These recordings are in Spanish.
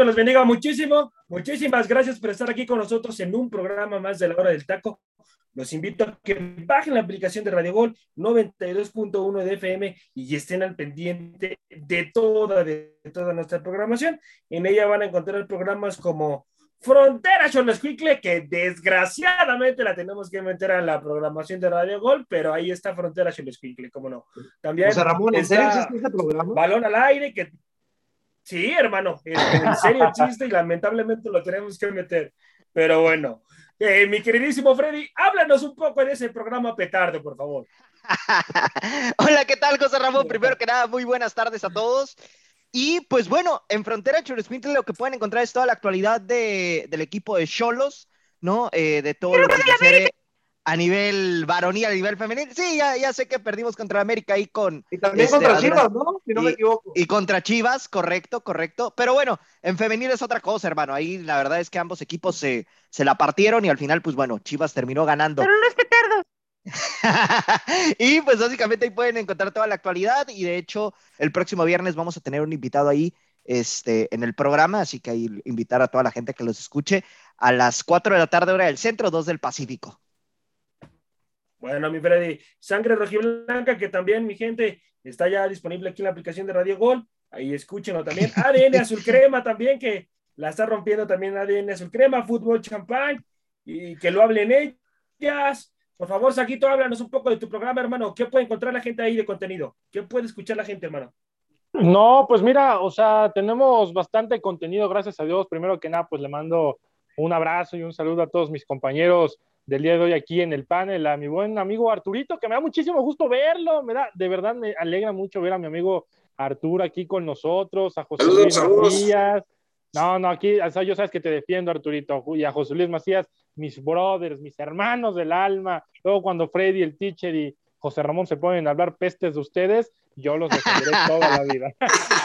Me los bendiga muchísimo. Muchísimas gracias por estar aquí con nosotros en un programa más de la hora del taco. Los invito a que bajen la aplicación de Radio Gol 92.1 de FM y estén al pendiente de toda, de toda nuestra programación. En ella van a encontrar programas como Frontera Cholescuicle, que desgraciadamente la tenemos que meter a la programación de Radio Gol, pero ahí está Frontera Cholescuicle, cómo no. También José Ramón, ¿en serio existe ese programa? Balón al aire, que sí, hermano, en, en serio existe y lamentablemente lo tenemos que meter. Pero bueno, eh, mi queridísimo Freddy, háblanos un poco de ese programa petardo, por favor. Hola, ¿qué tal, José Ramón? Primero que nada, muy buenas tardes a todos. Y pues bueno, en Frontera Churrasquintle lo que pueden encontrar es toda la actualidad de, del equipo de Cholos, ¿no? Eh, de todo lo que sucede a nivel varonil, a nivel femenil. Sí, ya, ya sé que perdimos contra América ahí con... Y también Este, contra Adrián- Chivas, ¿no? Si no me equivoco. Y contra Chivas, correcto, correcto. Pero bueno, en femenil es otra cosa, hermano. Ahí la verdad es que ambos equipos se, se la partieron y al final, pues bueno, Chivas terminó ganando. Pero los petardos. y pues básicamente ahí pueden encontrar toda la actualidad y de hecho el próximo viernes vamos a tener un invitado ahí este, en el programa, así que ahí invitar a toda la gente que los escuche a las 4 de la tarde hora del centro, 2 del Pacífico. Bueno, mi Freddy, Sangre Rojiblanca, que también, mi gente, está ya disponible aquí en la aplicación de Radio Gol. Ahí escúchenlo también. ADN Azul Crema también, que la está rompiendo también ADN Azul Crema, Fútbol Champán, y que lo hablen ellas. Por favor, Saquito, háblanos un poco de tu programa, hermano. ¿Qué puede encontrar la gente ahí de contenido? ¿Qué puede escuchar la gente, hermano? No, pues mira, o sea, tenemos bastante contenido, gracias a Dios. Primero que nada, pues le mando un abrazo y un saludo a todos mis compañeros del día de hoy aquí en el panel, a mi buen amigo Arturito, que me da muchísimo gusto verlo, me da, de verdad me alegra mucho ver a mi amigo Arturo aquí con nosotros, a José Luis. Macías. No, no, aquí, o sea, yo sabes que te defiendo, Arturito, y a José Luis Macías, mis brothers, mis hermanos del alma. Luego cuando Freddy, el teacher y José Ramón se ponen a hablar pestes de ustedes, yo los defenderé toda la vida.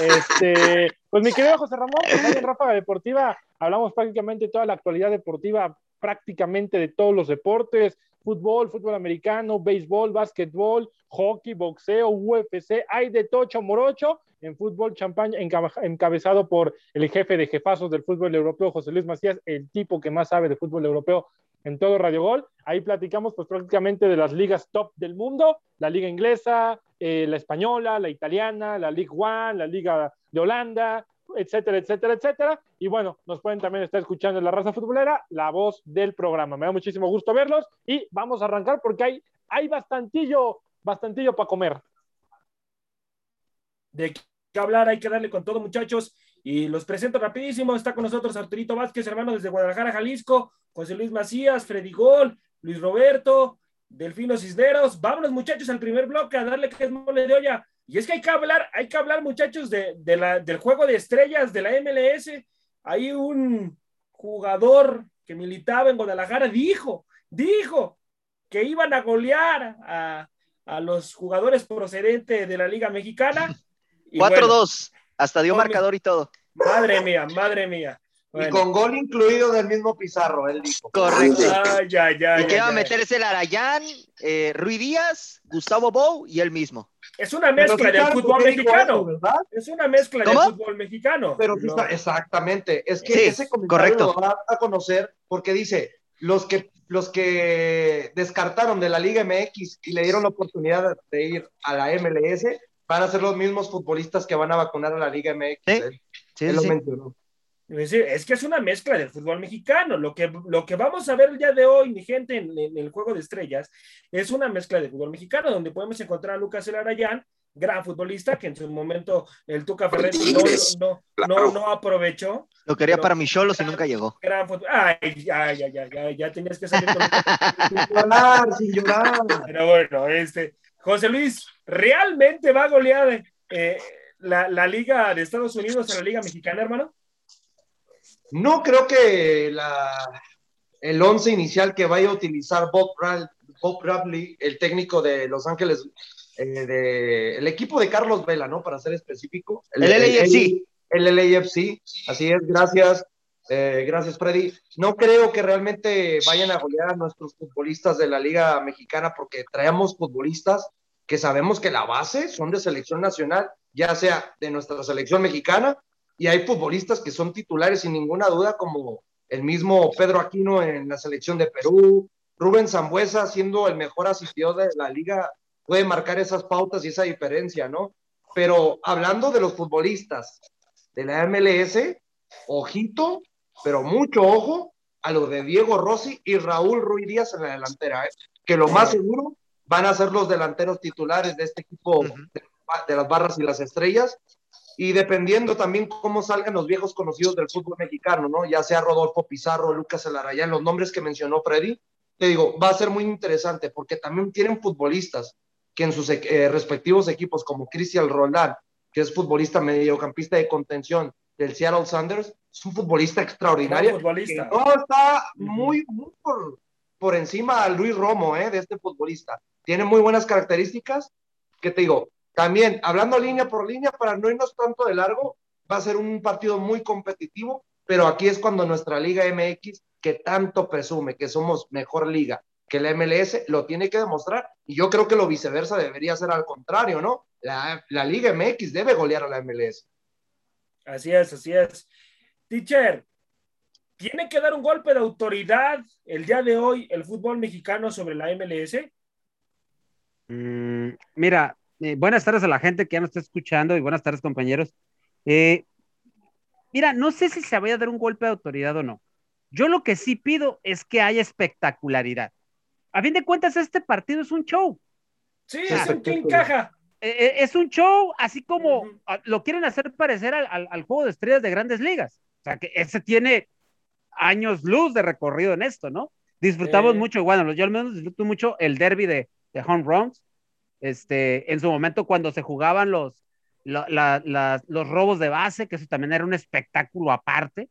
Este, pues mi querido José Ramón, pues en Ráfaga Deportiva hablamos prácticamente toda la actualidad deportiva, prácticamente de todos los deportes, fútbol, fútbol americano, béisbol, básquetbol, hockey, boxeo, UFC, hay de tocho morocho en fútbol champaña, enca- encabezado por el jefe de jefazos del fútbol europeo, José Luis Macías, el tipo que más sabe de fútbol europeo en todo Radio Gol. Ahí platicamos pues prácticamente de las ligas top del mundo, la liga inglesa, eh, la española, la italiana, la Ligue One, la liga de Holanda, etcétera, etcétera, etcétera. Y bueno, nos pueden también estar escuchando en la raza futbolera, la voz del programa. Me da muchísimo gusto verlos y vamos a arrancar porque hay, hay bastantillo, bastantillo para comer. de qué hablar, hay que darle con todo, muchachos. Y los presento rapidísimo. Está con nosotros Arturito Vázquez, hermano, desde Guadalajara, Jalisco, José Luis Macías, Freddy Gol, Luis Roberto, Delfino Cisneros. Vámonos, muchachos, al primer bloque a darle que es mole de olla. Y es que hay que hablar, hay que hablar, muchachos, de, de la, del juego de estrellas de la MLS. Hay un jugador que militaba en Guadalajara, dijo, dijo que iban a golear a, a los jugadores procedentes de la Liga Mexicana. Y bueno, 4-2, hasta dio marcador y todo. Madre mía, madre mía. Y con gol incluido del mismo Pizarro, él dijo. Correcto. Ay, ay, ay, y que iba a meterse el Arayán, eh, Rui Díaz, Gustavo Bou y él mismo. Es una mezcla del fútbol mexicano. eso, ¿verdad? Es una mezcla ¿Cómo? del fútbol mexicano. Pero No. exactamente. Es que Sí, ese comentario correcto. lo va a conocer porque dice, los que, los que descartaron de la Liga MX y le dieron la oportunidad de ir a la MLS, van a ser los mismos futbolistas que van a vacunar a la Liga MX. Sí, ¿eh? Sí, Él lo mencionó. Es que es una mezcla del fútbol mexicano. Lo que, lo que vamos a ver el día de hoy, mi gente, en, en el juego de estrellas, es una mezcla del fútbol mexicano, donde podemos encontrar a Lucas Elarayán, gran futbolista, que en su momento el Tuca Ferretti no, no, no, no aprovechó. Lo quería para mi Cholos y nunca llegó. Gran fut- Ay, ya, ya, ya, ya, tenías que salir con Sin llorar, sin llorar. Pero bueno, este, José Luis, ¿realmente va a golear eh, la, la Liga de Estados Unidos a la Liga Mexicana, hermano? No creo que la, el once inicial que vaya a utilizar Bob, Bra- Bob Bradley, el técnico de Los Ángeles, eh, de, el equipo de Carlos Vela, ¿no? Para ser específico. El LAFC. El, LAFC, así es, gracias. eh, gracias, Freddy. No creo que realmente vayan a golear a nuestros futbolistas de la Liga Mexicana porque traemos futbolistas que sabemos que la base son de selección nacional, ya sea de nuestra selección mexicana y hay futbolistas que son titulares sin ninguna duda, como el mismo Pedro Aquino en la selección de Perú, Rubén Zambuesa siendo el mejor asistidor de la liga, puede marcar esas pautas y esa diferencia, ¿no? Pero hablando de los futbolistas de la MLS, ojito, pero mucho ojo a lo de Diego Rossi y Raúl Ruiz Díaz en la delantera, ¿eh? que lo más seguro van a ser los delanteros titulares de este equipo de las barras y las estrellas y dependiendo también cómo salgan los viejos conocidos del fútbol mexicano, ¿no? Ya sea Rodolfo Pizarro, Lucas Alarayán, los nombres que mencionó Freddy, te digo, va a ser muy interesante porque también tienen futbolistas que en sus eh, respectivos equipos, como Cristian Roland, que es futbolista mediocampista de contención del Seattle Sanders, es un futbolista extraordinario. Futbolista. que no está muy, muy por, por encima a Luis Romo, ¿eh? De este futbolista. Tiene muy buenas características, que te digo, también, hablando línea por línea, para no irnos tanto de largo, va a ser un partido muy competitivo, pero aquí es cuando nuestra Liga MX, que tanto presume que somos mejor liga que la MLS, lo tiene que demostrar, y yo creo que lo viceversa debería ser al contrario, ¿no? La, la Liga MX debe golear a la MLS. Así es, así es. Teacher, ¿tiene que dar un golpe de autoridad el día de hoy el fútbol mexicano sobre la MLS? Mm, mira, eh, buenas tardes a la gente que ya nos está escuchando y buenas tardes, compañeros. Eh, mira, no sé si se vaya a dar un golpe de autoridad o no. Yo lo que sí pido es que haya espectacularidad. A fin de cuentas, este partido es un show. Sí, Sí, es un espectáculo. King Caja. Eh, eh, es un show, así como lo quieren hacer parecer al, al- al juego de estrellas de grandes ligas. O sea, que ese tiene años luz de recorrido en esto, ¿no? Disfrutamos Eh. mucho, bueno, yo al menos disfruto mucho el derby de, de home runs. Este, en su momento, cuando se jugaban los, la- la- la- los robos de base, que eso también era un espectáculo aparte.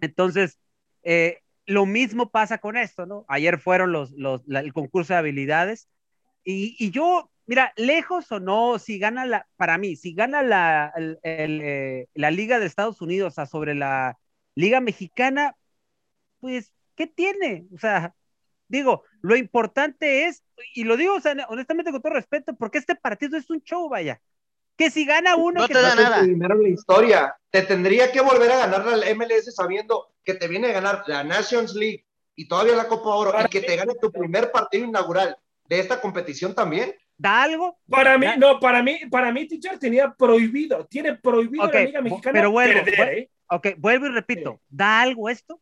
Entonces, eh, lo mismo pasa con esto, ¿no? Ayer fueron los, los, el concurso de habilidades y, y yo, mira, lejos o no, si gana la, para mí, si gana la, el- el, eh, la Liga de Estados Unidos a sobre la Liga Mexicana, pues, ¿qué tiene? O sea, digo, lo importante es, y lo digo o sea, honestamente con todo respeto, porque este partido es un show, vaya. Que si gana uno, No que te da nada. primero en la historia. Te tendría que volver a ganar la MLS sabiendo que te viene a ganar la Nations League y todavía la Copa Oro y que te gane tu primer partido inaugural de esta competición también. da algo. Para mí, Ya. no, para mí, para mí, teacher tenía prohibido, tiene prohibido Ok, la Liga Mexicana pero vuelvo, perder, ¿eh? Ok, vuelvo y repito, Sí. ¿da algo esto?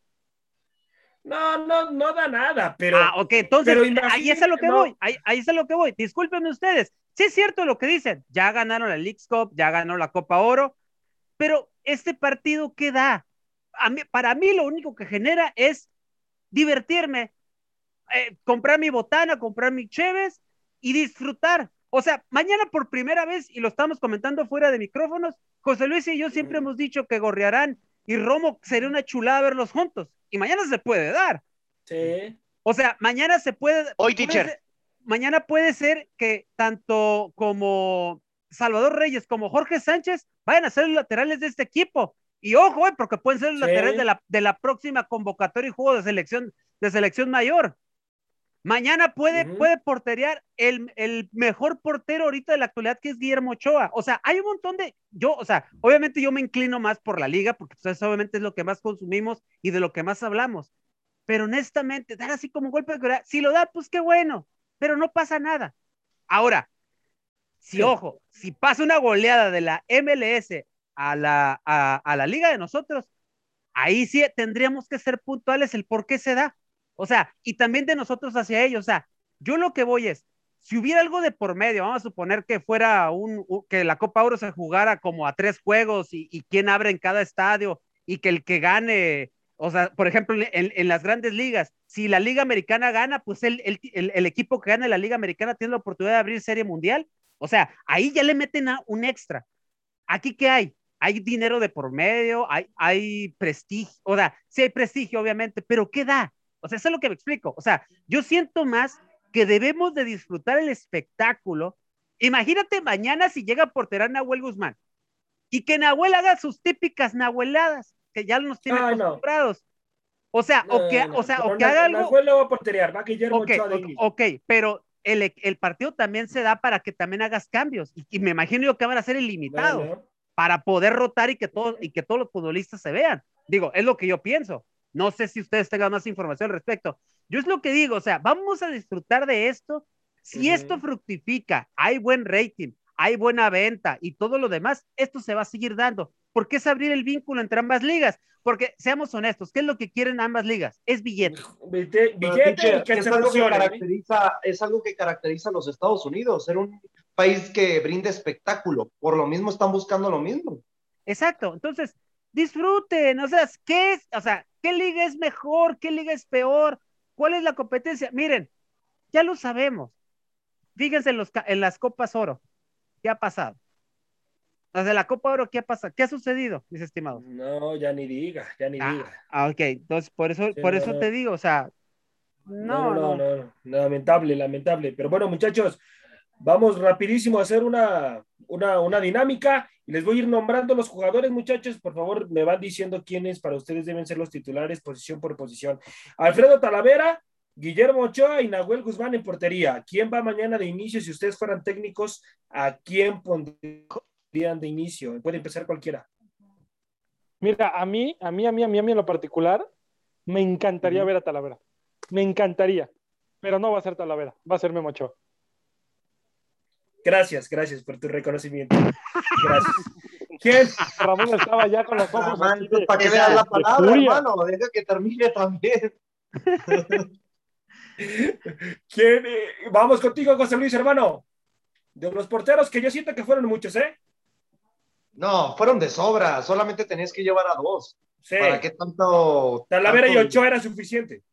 No, no, no da nada, pero ah, ok, entonces pero ahí es a lo que no. voy, ahí, ahí es a lo que voy. Discúlpenme ustedes, sí es cierto lo que dicen, ya ganaron la League Cup, ya ganó la Copa Oro, pero este partido, ¿qué da? A mí, para mí lo único que genera es divertirme, eh, comprar mi botana, comprar mi cheves y disfrutar. O sea, mañana por primera vez, y lo estamos comentando fuera de micrófonos, José Luis y yo siempre hemos dicho que Gorriarán y Romo sería una chulada verlos juntos. Y mañana se puede dar. sí. O sea, mañana se puede. Hoy, puede teacher. ser- mañana puede ser que tanto como Salvador Reyes como Jorge Sánchez vayan a ser los laterales de este equipo. Y ojo, eh, porque pueden ser los Sí. laterales de la, de la próxima convocatoria y juego de selección, de selección mayor. Mañana puede, Ujú. puede porterear el, el mejor portero ahorita de la actualidad, que es Guillermo Ochoa. O sea, hay un montón de. Yo, o sea, obviamente yo me inclino más por la liga, porque pues, eso obviamente es lo que más consumimos y de lo que más hablamos. Pero honestamente, dar así como un golpe de autoridad, si lo da, pues qué bueno, pero no pasa nada. Ahora, Si, ojo, si pasa una goleada de la MLS a la, a, la liga de nosotros, ahí sí tendríamos que ser puntuales el por qué se da. O sea, y también de nosotros hacia ellos. O sea, yo lo que voy es, si hubiera algo de por medio, vamos a suponer que fuera un, que la Copa Oro se jugara como a tres juegos y, y quién abre en cada estadio y que el que gane, o sea, por ejemplo, en, las grandes ligas, si la Liga Americana gana, pues el, el, el, equipo que gane la Liga Americana tiene la oportunidad de abrir Serie Mundial. O sea, ahí ya le meten a un extra. ¿Aquí qué hay? Hay dinero de por medio, hay, hay prestigio, o sea, sí hay prestigio, obviamente, pero ¿qué da? O sea, eso es lo que me explico. O sea, yo siento más que debemos de disfrutar el espectáculo. Imagínate mañana si llega a porterar Nahuel Guzmán y que Nahuel haga sus típicas nahueladas, que ya nos tiene acostumbrados. O sea, o que, o sea, o que haga algo. Nahuel lo va a porterear, va Guillermo okay, ok, pero el, el, partido también se da para que también hagas cambios. Y, me imagino yo que van a ser ilimitados para poder rotar y que, todos, y que todos los futbolistas se vean. Digo, es lo que yo pienso. No sé si ustedes tengan más información al respecto. Yo es lo que digo, o sea, vamos a disfrutar de esto. Si esto fructifica, hay buen rating, hay buena venta y todo lo demás, esto se va a seguir dando. ¿Por qué es abrir el vínculo entre ambas ligas? Porque seamos honestos, ¿qué es lo que quieren ambas ligas? Es billete. Billete, que es, algo que caracteriza, es algo que caracteriza a los Estados Unidos, ser un país que brinde espectáculo. Por lo mismo están buscando lo mismo. Exacto. Entonces, disfruten, o sea, ¿qué es? O sea, ¿qué liga es mejor? ¿Qué liga es peor? ¿Cuál es la competencia? Miren, ya lo sabemos. Fíjense en, los, en las Copas Oro. ¿Qué ha pasado? Desde la Copa Oro, ¿qué ha pasado? ¿Qué ha sucedido, mis estimados? No, ya ni diga, ya ni ah, diga. Ah, ok, entonces por eso, por eso te digo, o sea, no no, no lamentable, lamentable. Pero bueno, muchachos, vamos rapidísimo a hacer una, una, una, dinámica y les voy a ir nombrando los jugadores, muchachos. Por favor, me van diciendo quiénes para ustedes deben ser los titulares, posición por posición. Alfredo Talavera, Guillermo Ochoa y Nahuel Guzmán en portería. ¿Quién va mañana de inicio? Si ustedes fueran técnicos, ¿a quién pondrían de inicio? Puede empezar cualquiera. Mira, a mí, a mí, a mí, a mí, a mí en lo particular, me encantaría ver a Talavera. Me encantaría. Pero no va a ser Talavera, va a ser Memo Ochoa. Gracias, gracias por tu reconocimiento. Gracias. ¿Quién? Ramón estaba ya con los ojos. para que veas la palabra, hermano, deja que termine también. ¿Quién? Eh, vamos contigo, José Luis, hermano. De los porteros que yo siento que fueron muchos, ¿eh? No, fueron de sobra. Solamente tenías que llevar a dos. Sí. ¿Para qué tanto? Talavera y Ochoa era suficiente.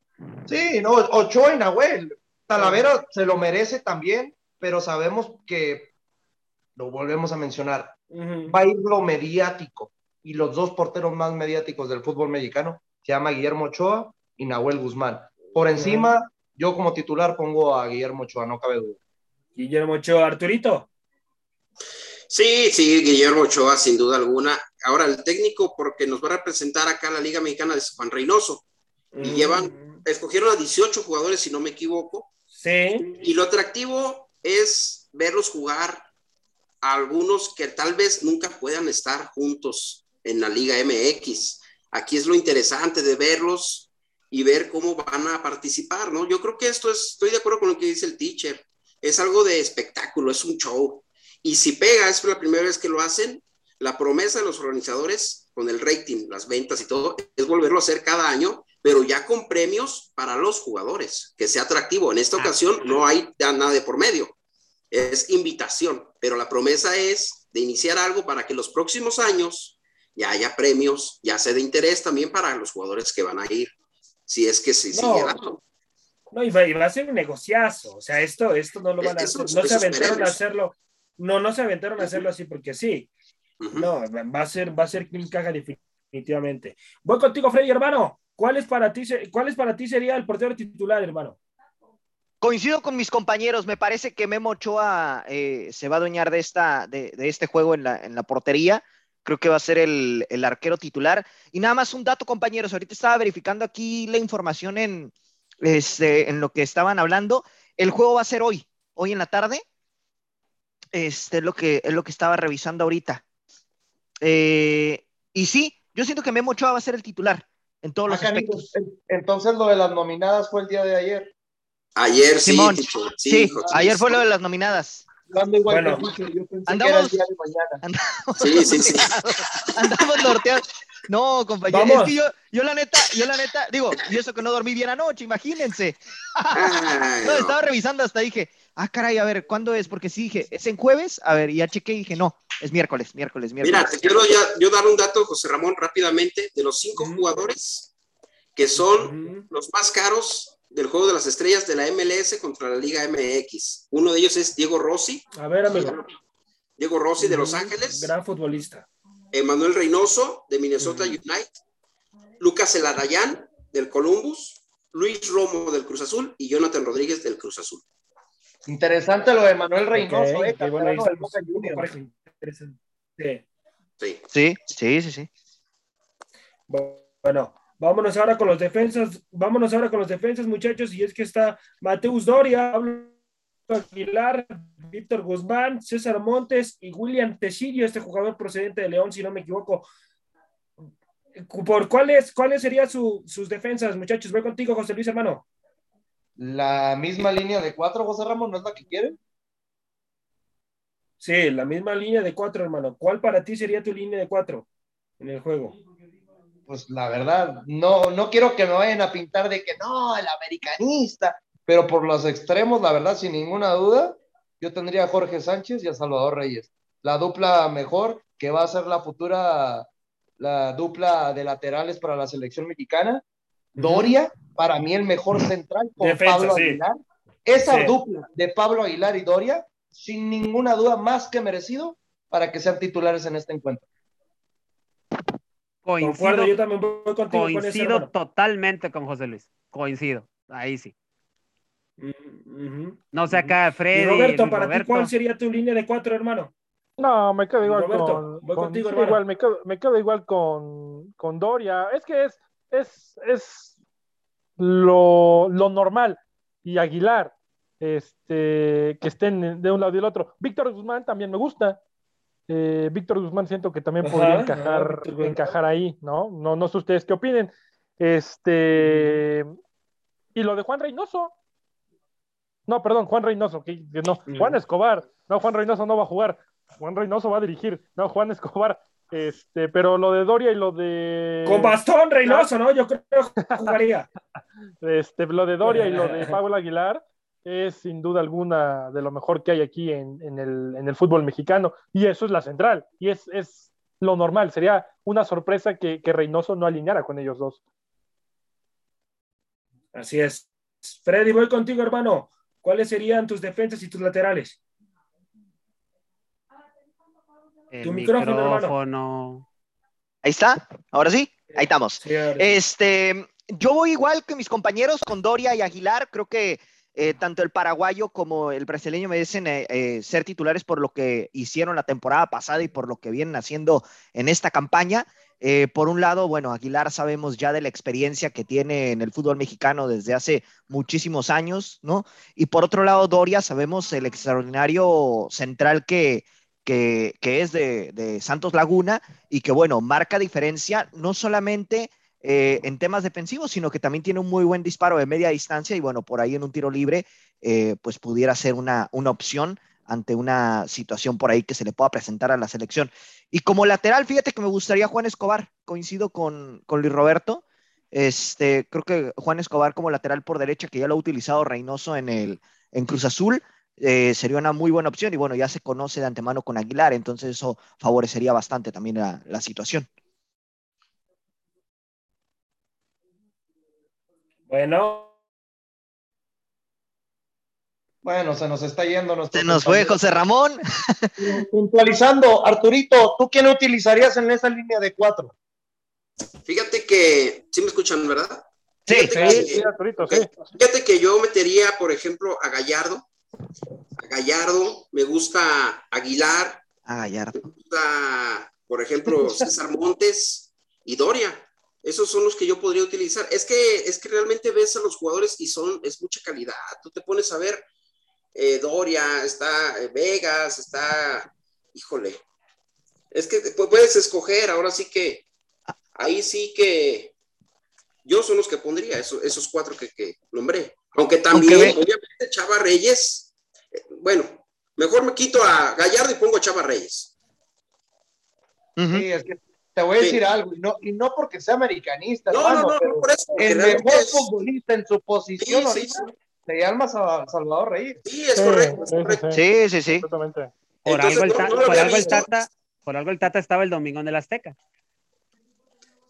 Sí, no, Ochoa y Nahuel. Talavera se lo merece también, pero sabemos que, lo volvemos a mencionar, va a ir lo mediático. Y los dos porteros más mediáticos del fútbol mexicano se llama Guillermo Ochoa y Nahuel Guzmán. Por encima, yo como titular pongo a Guillermo Ochoa, no cabe duda. Guillermo Ochoa, Arturito. Sí, sí, Guillermo Ochoa, sin duda alguna. Ahora, el técnico, porque nos va a representar acá la Liga Mexicana de Juan Reynoso. Y mm. llevan, escogieron a 18 jugadores, si no me equivoco. Sí. Y lo atractivo es verlos jugar a algunos que tal vez nunca puedan estar juntos en la Liga MX. Aquí es lo interesante de verlos y ver cómo van a participar, ¿no? Yo creo que esto es, estoy de acuerdo con lo que dice el teacher, es algo de espectáculo, es un show. Y si pega, es la primera vez que lo hacen, la promesa de los organizadores con el rating, las ventas y todo, es volverlo a hacer cada año, pero ya con premios para los jugadores, que sea atractivo. En esta ocasión no hay nada de por medio, es invitación, pero la promesa es de iniciar algo para que los próximos años ya haya premios, ya sea de interés también para los jugadores que van a ir si es que se no, sigue No, y va, a ser un negociazo. O sea, esto, esto no lo van a hacer. No se aventaron a hacerlo. No, no se aventaron a hacerlo así porque sí. No, va a ser, va a ser caja definitivamente. Voy contigo, Freddy, hermano. ¿Cuál es para ti, cuál es para ti sería el portero titular, hermano? Coincido con mis compañeros, me parece que Memo Ochoa eh, se va a adueñar de, esta, de, este juego en la, en la portería creo que va a ser el, arquero titular. Y nada más un dato, compañeros, ahorita estaba verificando aquí la información en, este, en lo que estaban hablando. El juego va a ser hoy, hoy en la tarde. Este es lo que, es lo que estaba revisando ahorita. Eh, y sí, yo siento que Memo Ochoa va a ser el titular en todos los aspectos. Entonces lo de las nominadas fue el día de ayer. Ayer sí. sí, ayer fue lo de las nominadas. Bueno. yo pensé que Andamos- era el día de mañana. Andamos Sí, sí. Andamos norteados. No, compañero, Vamos. es que yo, yo la neta, yo la neta, digo, y eso que no dormí bien anoche, imagínense. Ay, No, no. estaba revisando hasta dije, ah, caray, a ver, ¿cuándo es? Porque sí dije, ¿es en jueves? A ver, y ya chequé y dije, no, es miércoles, miércoles, miércoles. Mira, te quiero ya, yo dar un dato, José Ramón, rápidamente, de los cinco jugadores que son los más caros del juego de las estrellas de la MLS contra la Liga MX. Uno de ellos es Diego Rossi, A ver, amigo. Diego Rossi de Los. Ángeles, Gran futbolista. Emanuel Reynoso de Minnesota Ujú. United, Lucas Eladayán del Columbus, Luis Romo del Cruz Azul y Jonathan Rodríguez del Cruz Azul. Interesante lo de Manuel Reynoso, eh, qué bueno, ahí canterano del estamos. Boca Juniors. Pareja interesante. Sí. Sí. Sí, sí, sí, sí. Bueno, vámonos ahora con los defensas, vámonos ahora con los defensas, muchachos, y es que está Mateus Doria, Pablo Aguilar, Víctor Guzmán, César Montes y William Tecillo, este jugador procedente de León, si no me equivoco. ¿Por cuáles, cuáles serían su- sus defensas, muchachos? Voy contigo, José Luis, hermano. La misma línea de cuatro, José Ramón, ¿no es la que quieren? Sí, la misma línea de cuatro, hermano. ¿Cuál para ti sería tu línea de cuatro en el juego? Pues la verdad, no, no quiero que me vayan a pintar de que no, el americanista, pero por los extremos, la verdad, sin ninguna duda, yo tendría a Jorge Sánchez y a Salvador Reyes. La dupla mejor, que va a ser la futura, la dupla de laterales para la selección mexicana. Doria, para mí el mejor central con Defensa, Pablo sí. Aguilar. Esa Sí. dupla de Pablo Aguilar y Doria, sin ninguna duda, más que merecido para que sean titulares en este encuentro. Concuerdo, Coincido, yo también voy contigo con coincido totalmente con José Luis. Coincido. Ahí sí. Mm. No sé acá, Y Freddy. Roberto, para ti, Roberto. ¿cuál sería tu línea de cuatro, hermano? No, me quedo igual Roberto, con, voy con- contigo, sí, igual, me quedo, me quedo igual con, con Doria. Es que es, es, es lo, lo normal. Y Aguilar, este, que estén de un lado y del otro. Víctor Guzmán también me gusta. Eh, Víctor Guzmán siento que también podría ajá, encajar, encajar ahí, ¿no? ¿no? No sé ustedes qué opinen. Este, y lo de Juan Reynoso. No, perdón, Juan Reynoso, que, que no. Juan Escobar. No, Juan Reynoso no va a jugar. Juan Reynoso va a dirigir. No, Juan Escobar. Este, pero lo de Doria y lo de. Con bastón Reynoso, ¿no? Yo creo que jugaría. Este, lo de Doria y lo de Pablo Aguilar es sin duda alguna de lo mejor que hay aquí en, en el, en el fútbol mexicano. Y eso es la central. Y es, es lo normal. Sería una sorpresa que, que Reynoso no alineara con ellos dos. Así es. Freddy, voy contigo, hermano. ¿Cuáles serían tus defensas y tus laterales? El Tu micrófono. Ahí está, ahora sí, ahí estamos. Sí, ahora sí. Este, yo voy igual que mis compañeros con Doria y Aguilar. Creo que eh, tanto el paraguayo como el brasileño merecen eh, eh, ser titulares por lo que hicieron la temporada pasada y por lo que vienen haciendo en esta campaña. Eh, por un lado, bueno, Aguilar sabemos ya de la experiencia que tiene en el fútbol mexicano desde hace muchísimos años, ¿no? Y por otro lado, Doria, sabemos el extraordinario central que, que, es de, de Santos Laguna y que, bueno, marca diferencia no solamente eh, en temas defensivos, sino que también tiene un muy buen disparo de media distancia y, bueno, por ahí en un tiro libre, eh, pues pudiera ser una, una opción ante una situación por ahí que se le pueda presentar a la selección. Y como lateral, fíjate que me gustaría Juan Escobar, coincido con, con Luis Roberto. Este, creo que Juan Escobar como lateral por derecha, que ya lo ha utilizado Reynoso en, el, en Cruz Azul, eh, sería una muy buena opción. Y bueno, ya se conoce de antemano con Aguilar, entonces eso favorecería bastante también la, la situación. Bueno, Bueno, se nos está yendo nuestro Se nos fue. José Ramón. Puntualizando, Arturito, ¿tú quién utilizarías en esa línea de cuatro? Fíjate que, sí me escuchan, ¿verdad? Sí, Fíjate Sí, que- sí, Arturito, sí. Fíjate que yo metería, por ejemplo, a Gallardo. A Gallardo, me gusta Aguilar, Ah, Gallardo. me gusta, por ejemplo, César Montes y Doria. Esos son los que yo podría utilizar. Es que, es que realmente ves a los jugadores y son, es mucha calidad. Tú te pones a ver eh, Doria, está eh, Vegas, está, híjole. Es que pu- puedes escoger, ahora sí que, ahí sí que yo son los que pondría, esos, esos cuatro que, que nombré. Aunque también, Aunque obviamente, Chava Reyes, bueno, Mejor me quito a Gallardo y pongo a Chava Reyes. Sí, es que te voy a Sí. decir algo, y no, y no porque sea americanista, No, no, hermano, no, pero no por eso. el mejor es- futbolista en su posición Sí, ahorita sí. se llama Sa- Salvador Reyes. Sí, es correcto. es sí, sí, correcto. sí, Sí, sí. Por Entonces, algo el, por algo. Tata, por algo el Tata estaba el domingo en el Azteca.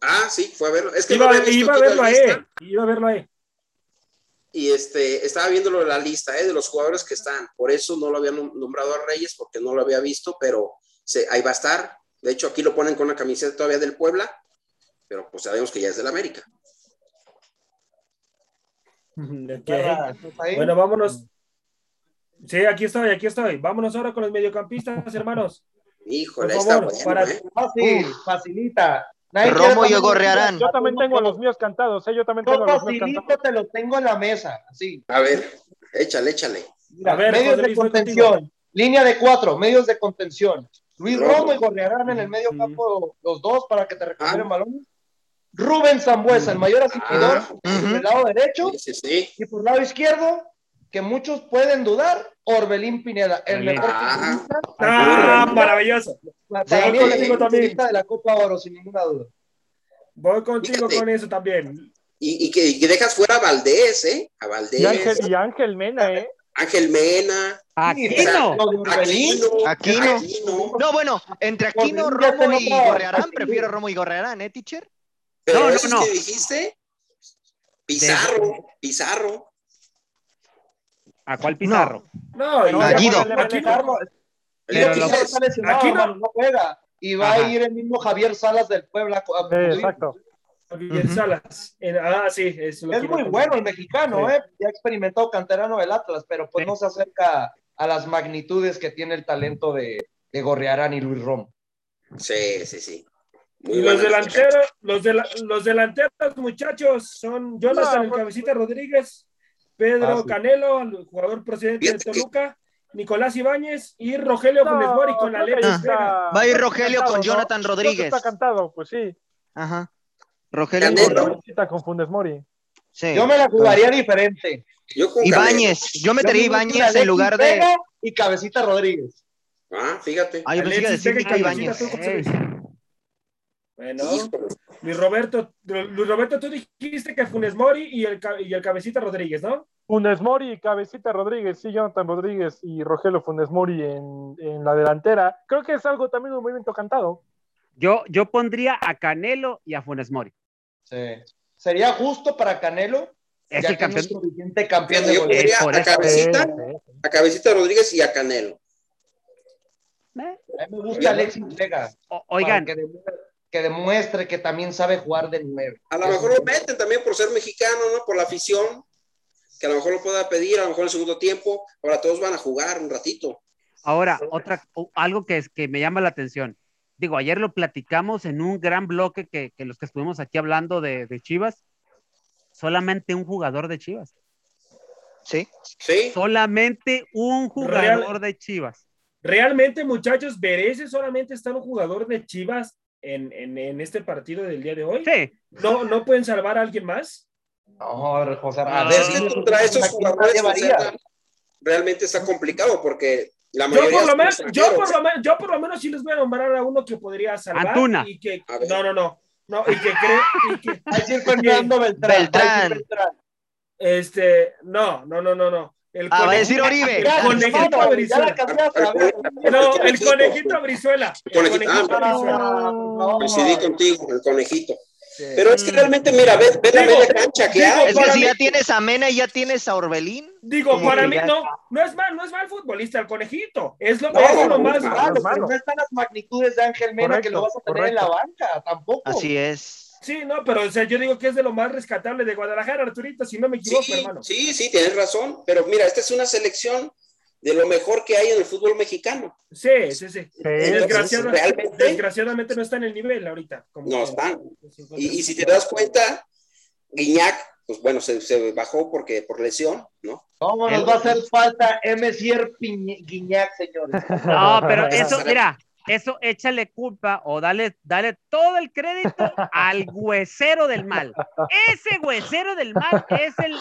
Ah, sí, fue a verlo. Es que Iba, a verlo a él. Iba a verlo a él. Y este, estaba viéndolo en la lista eh, de los jugadores que están. Por eso no lo había nom- nombrado a Reyes, porque no lo había visto, pero se- ahí va a estar. De hecho, aquí lo ponen con una camiseta todavía del Puebla, pero pues sabemos que ya es del América. Ok. Guerra, ¿estás ahí? Bueno, vámonos. Sí, aquí estoy, aquí estoy. Vámonos ahora con los mediocampistas, hermanos. Híjole, Por está favor, bueno, para- ¿eh? Fácil, facilita. Nadie Romo y Gorrearán. Yo también tengo los míos cantados, ¿eh? Yo también tengo los míos facilito cantados. te lo tengo en la mesa, así. A ver, échale, échale. Mira, A ver, medios de contención, línea de cuatro, medios de contención. Luis Romo. Romo y Gorrearán en el medio campo, los dos para que te recuperen Ah. balones. Rubén Zambuesa, el mayor asistidor, Ah. por el lado derecho. Sí, sí, sí. Y por lado izquierdo, que muchos pueden dudar, Orbelín Pineda, el mejor Ah. futbolista, ¡Ah, maravilloso! para mí el sí. mejor futbolista de la Copa Oro, sin ninguna duda. Voy contigo Fíjate. con eso también. Y, y que, y que dejas fuera a Valdés, ¿eh? A Valdés, Y Ángel, y Ángel Mena, ¿eh? Ángel Mena, Aquino. Orbelín, Aquino. Aquino. No, bueno, entre Aquino, Romo y Gorrearán, prefiero Romo y Gorrearán, ¿eh, teacher? Pero No, no, no. que dijiste, Pizarro, Pizarro. ¿A cuál Pizarro? No, No, A Guido. Aquí, no- juega. Y va Ajá. a ir el mismo Javier Salas del Puebla. Sí, exacto. Javier Salas. Ah, sí, es, lo Es que muy bueno el mexicano, Sí. ¿eh? Ya ha experimentado canterano del Atlas, pero pues Sí. no se acerca a las magnitudes que tiene el talento de, de Gorrearán y Luis Romo. Sí, sí, sí. Muy Y los delanteros, los, de los delanteros, muchachos, son Jonathan No, el pues- Cabecita Rodríguez, Pedro Ah, sí. Canelo, el jugador procedente de que- Toluca, Nicolás Ibáñez y Rogelio Funes Mori con la está- Vega. Va a ir Rogelio está con cantado, ¿no? Jonathan que Rodríguez. Está cantado, pues sí. Ajá. Rogelio Canelo. con- Funes Mori. Sí. Yo me la jugaría diferente. Yo con Ibáñez. Yo metería Ibáñez en lugar de. Y Cabecita Rodríguez. Ah, fíjate. Ah, yo pensé que decir Ibáñez. ¿tú cómo se ves? Ey. Bueno. Luis Roberto, Luis Roberto, tú dijiste que Funes Mori y el, y el Cabecita Rodríguez, ¿no? Funes Mori, Cabecita Rodríguez, sí, Jonathan Rodríguez y Rogelio Funes Mori en, en la delantera. Creo que es algo también un movimiento cantado. Yo, yo pondría a Canelo y a Funes Mori. Sí. Sería justo para Canelo, Es ya el campeón. vigente campeón de Yo pondría a. Cabecita, a Cabecita Rodríguez y a Canelo. Eh, A mí me gusta Alexis Vega. Oigan, Que demuestre, que también sabe jugar de nueve. A lo mejor lo meten también por ser mexicano, ¿no? Por la afición, que a lo mejor lo pueda pedir, a lo mejor en el segundo tiempo. Ahora todos van a jugar un ratito. ahora, otra, algo que, es, que me llama la atención. Digo, ayer lo platicamos en un gran bloque que, que los que estuvimos aquí hablando de, de Chivas. Solamente un jugador de Chivas. Sí. Sí, Solamente un jugador Real- de Chivas. Realmente, muchachos, ¿merece solamente estar un jugador de Chivas en, en, en este partido del día de hoy? Sí, ¿No, ¿No pueden salvar a alguien más? No, José Ah, es que contra Aquí jugadores. José, realmente está complicado porque la Yo mayoría por, lo menos, yo, por lo menos, yo por lo menos sí les voy a nombrar a uno que podría salvar. Antuna. Y que, no, no, no. No, y que cree, y que, Ahí sí Fernando Beltrán. Beltrán. Beltrán. este, no, no, no, no, no. El Ah, va a decir Oribe. El conejito la Brizuela. No, el conejito Brizuela. El Conejito, ah, Brizuela. Coincidí contigo, el conejito. Sí. Pero es que realmente, mira, ve, ve la Digo, media cancha que digo, hay. Es que si mí- ya tienes a Mena y ya tienes a Orbelín. Digo, para mí no, no es mal, no es mal futbolista el conejito. Es lo, No, es lo no, más no, malo, no están las magnitudes de Ángel Mena que lo vas a tener en la banca, tampoco. Así es. Sí, no, pero o sea, yo digo que es de lo más rescatable de Guadalajara, Arturito, si no me equivoco, Sí, hermano. sí, sí, tienes razón. Pero mira, esta es una selección de lo mejor que hay en el fútbol mexicano. Sí, sí, sí. Entonces, Desgraciada- realmente Desgraciadamente no está en el nivel ahorita. como no están. Y, y si te das cuenta, Guiñac, pues bueno, se, se bajó porque por lesión, ¿no? ¿Cómo nos va a hacer falta Piñ- Guiñac, señores? No, pero eso, mira, eso échale culpa o dale, dale todo el crédito al huesero del mal. Ese huesero del mal es el,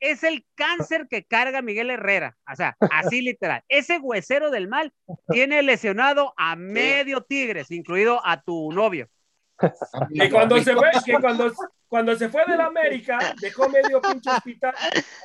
es el cáncer que carga Miguel Herrera. O sea, así literal. Ese huesero del mal tiene lesionado a medio Tigres, incluido a tu novio. Que cuando se fue, que cuando, cuando se fue del América, dejó medio pinche hospital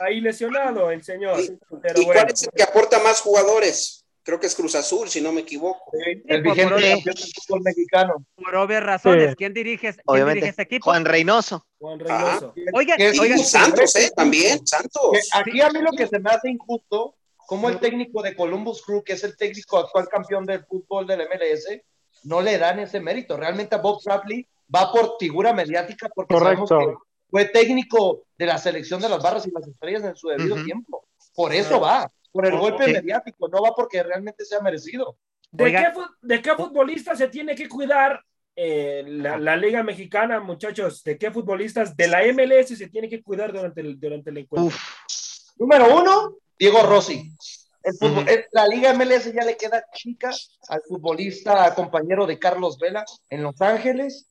ahí lesionado el señor. Pero ¿Y bueno. cuál es el que aporta más jugadores? Creo que es Cruz Azul, si no me equivoco. El vigente campeón del fútbol mexicano. Por obvias razones. Sí. ¿Quién dirige, quién Obviamente. dirige este equipo? Juan Reynoso. Juan Reynoso. Oigan, oigan, Santos, ¿eh? También, Santos. Que Aquí a mí lo que se me hace injusto, como el técnico de Columbus Crew, que es el técnico actual campeón del fútbol del MLS, no le dan ese mérito. Realmente a Bob Bradley va por figura mediática porque sabemos que fue técnico de la selección de las barras y las estrellas en su debido tiempo. Por eso va, por el golpe Sí. mediático, no va porque realmente sea merecido. ¿De qué, ¿De qué futbolista se tiene que cuidar eh, la, la Liga Mexicana, muchachos? ¿De qué futbolistas de la MLS se tiene que cuidar durante el, durante el encuentro? Uf, Número uno, Diego Rossi. El fútbol- Ujú. el- la Liga MLS ya le queda chica al futbolista compañero de Carlos Vela en Los Ángeles.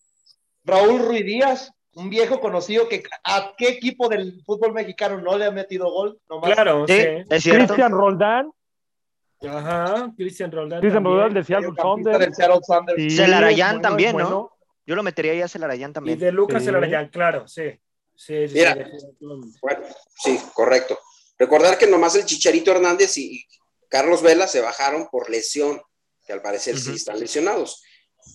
Raúl Ruiz Díaz, un viejo conocido que a qué equipo del fútbol mexicano no le ha metido gol. Nomás. Claro, sí, es. Cristian Roldán, Ajá, Cristian Roldán. Cristian. Roldán Seattle Sounders. del Seattle Sounders. Sí, Celarayán bueno, también, ¿no? bueno. Yo lo metería ahí a Celarayán Y también. de Lucas Sí. Elarayán, claro, sí. Sí, sí, Mira. Bueno, sí, correcto. Recordar que nomás el Chicharito Hernández y y Carlos Vela se bajaron por lesión, que al parecer sí están lesionados.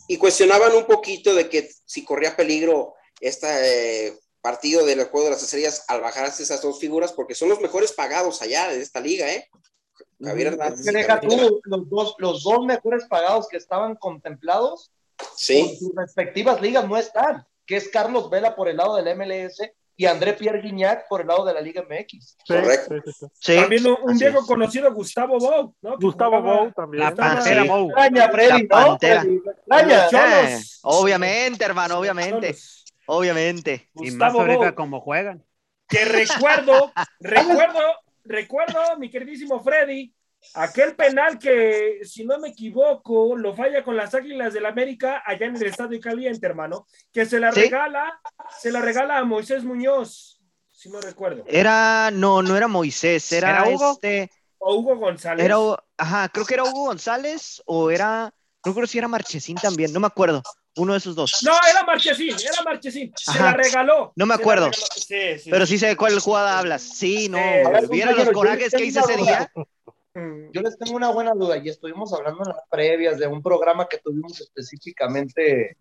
Y cuestionaban un poquito de que si corría peligro este eh, partido del Juego de las Estrellas al bajarse esas dos figuras, porque son los mejores pagados allá de esta liga, ¿eh? Javier Hernández. Que deja tú, los, dos, los dos mejores pagados que estaban contemplados con Sí, sus respectivas ligas no están, que es Carlos Vela por el lado del MLS y André Pierre Guignac por el lado de la Liga MX. Sí, Correcto. sí, También un, viejo es. conocido, Gustavo Bou, ¿no? Gustavo Bou también. La Pantera. Bou. Extraña, Freddy, La ¿no? Pantera. Extraña. Eh, obviamente, hermano, obviamente. Cholos. Obviamente. Y más Gustavo ahorita como juegan. que recuerdo, recuerdo, recuerdo, mi queridísimo Freddy, aquel penal que, si no me equivoco, lo falla con las Águilas del América allá en el Estadio Caliente, hermano, que se la Sí. regala, se la regala a Moisés Muñoz, si no recuerdo, Era, no, no era Moisés, era, ¿Era Hugo? este, o Hugo González. era, ajá, creo que era Hugo González o era, no creo si era Marchesín también, no me acuerdo, uno de esos dos. No, era Marchesín, era Marchesín, se la regaló. No me acuerdo. regaló. Sí, sí, Pero sí. sé de cuál jugada hablas. Sí, no, ver, viera los corajes que hice ese duda. día. Yo les tengo una buena duda y estuvimos hablando en las previas de un programa que tuvimos específicamente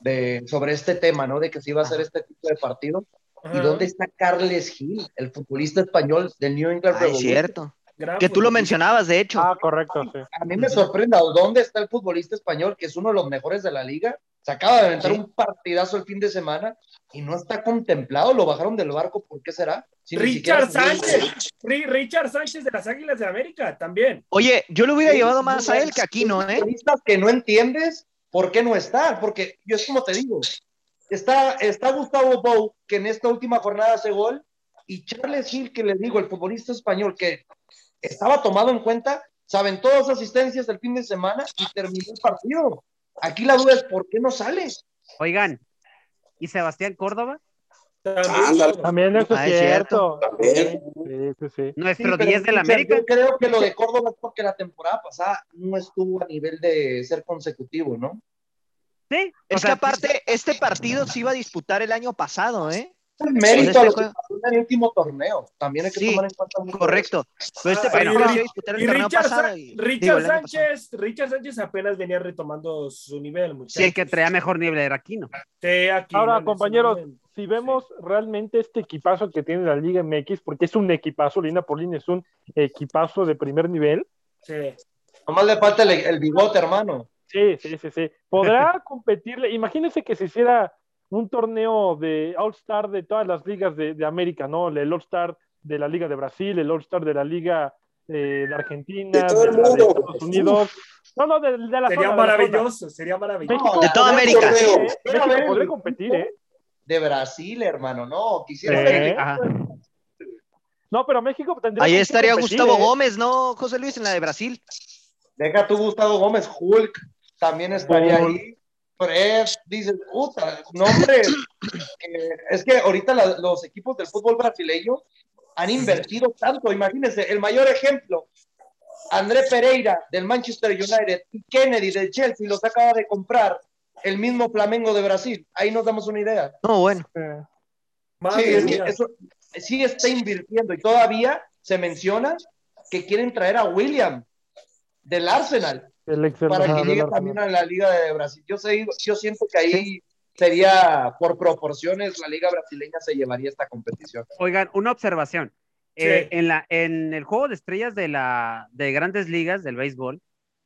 de, sobre este tema, ¿no? De que se iba a hacer este tipo de partido. Ajá. ¿Y dónde está Carles Gil, el futbolista español del New England Ah, es Revolution? cierto. Gran Que tú lo mencionabas, de hecho. Ah, correcto, sí. A mí me sorprende, ¿dónde está el futbolista español, que es uno de los mejores de la liga? Se acaba de aventar Sí. un partidazo el fin de semana y no está contemplado, lo bajaron del barco, ¿por qué será? Si Richard Sánchez, Ri- Richard Sánchez de las Águilas de América, también. Oye, yo lo hubiera Sí, llevado más a él que aquí, ¿no? ¿Eh? que no entiendes por qué no está, porque yo es como te digo, está, está Gustavo Bou, que en esta última jornada hace gol, y Charles Gil, que les digo, el futbolista español que estaba tomado en cuenta, saben todas asistencias del fin de semana y terminó el partido. Aquí la duda es por qué no sale. Oigan, ¿y Sebastián Córdoba? También. También eso Ah, es cierto. También. Sí, sí, sí. Nuestro Sí, pero 10 de la América. Yo creo que lo de Córdoba es porque la temporada pasada no estuvo a nivel de ser consecutivo, ¿no? Sí. o Es que aparte, este partido se iba a disputar el año pasado, ¿eh? El mérito este a juego- en el último torneo. También hay que Sí, tomar en cuenta Correcto. Pero este Ah, partido bueno, disputar el Y torneo Richard, pasado. Y- Richard. Sánchez, Richard Sánchez apenas venía retomando su nivel, muchachos. Sí, el que traía mejor nivel era Aquino. Sí, Ahora, compañeros, si vemos realmente este equipazo que tiene la Liga MX, porque es un equipazo, Lina Polín es un equipazo de primer nivel. Sí. Nomás le falta el, el bigote, hermano. Sí, sí, sí, sí. Podrá competirle. Imagínense que se hiciera un torneo de All-Star de todas las ligas de, de América, ¿no? El All-Star de la Liga de Brasil, el All-Star de la Liga eh, de Argentina, De todo el de mundo. Estados Unidos. No, no, de, de la zona, Sería de la zona. maravilloso, sería maravilloso. México, De toda América. eh, México podría competir, ¿eh? De Brasil, hermano, no. Quisiera Ajá. No, pero México tendría Ahí estaría competir, Gustavo ¿eh? Gómez, ¿no, José Luis, en la de Brasil? Deja tú, Gustavo Gómez, Hulk también estaría Hulk. ahí. Fred, dices, puta, nombre. que- es que ahorita la- los equipos del fútbol brasileño han invertido tanto. Imagínense, el mayor ejemplo, André Pereira del Manchester United y Kennedy del Chelsea los acaba de comprar el mismo Flamengo de Brasil. Ahí nos damos una idea. No, bueno. Eh, Sí, Madre es que mía. eso sí está invirtiendo y todavía se menciona que quieren traer a William del Arsenal para que llegue también a la Liga de Brasil. Yo, sé, yo siento que ahí sería, por proporciones, la Liga Brasileña se llevaría esta competición. Oigan, una observación. Sí. Eh, en, la, en el juego de estrellas de, la, de grandes ligas del béisbol,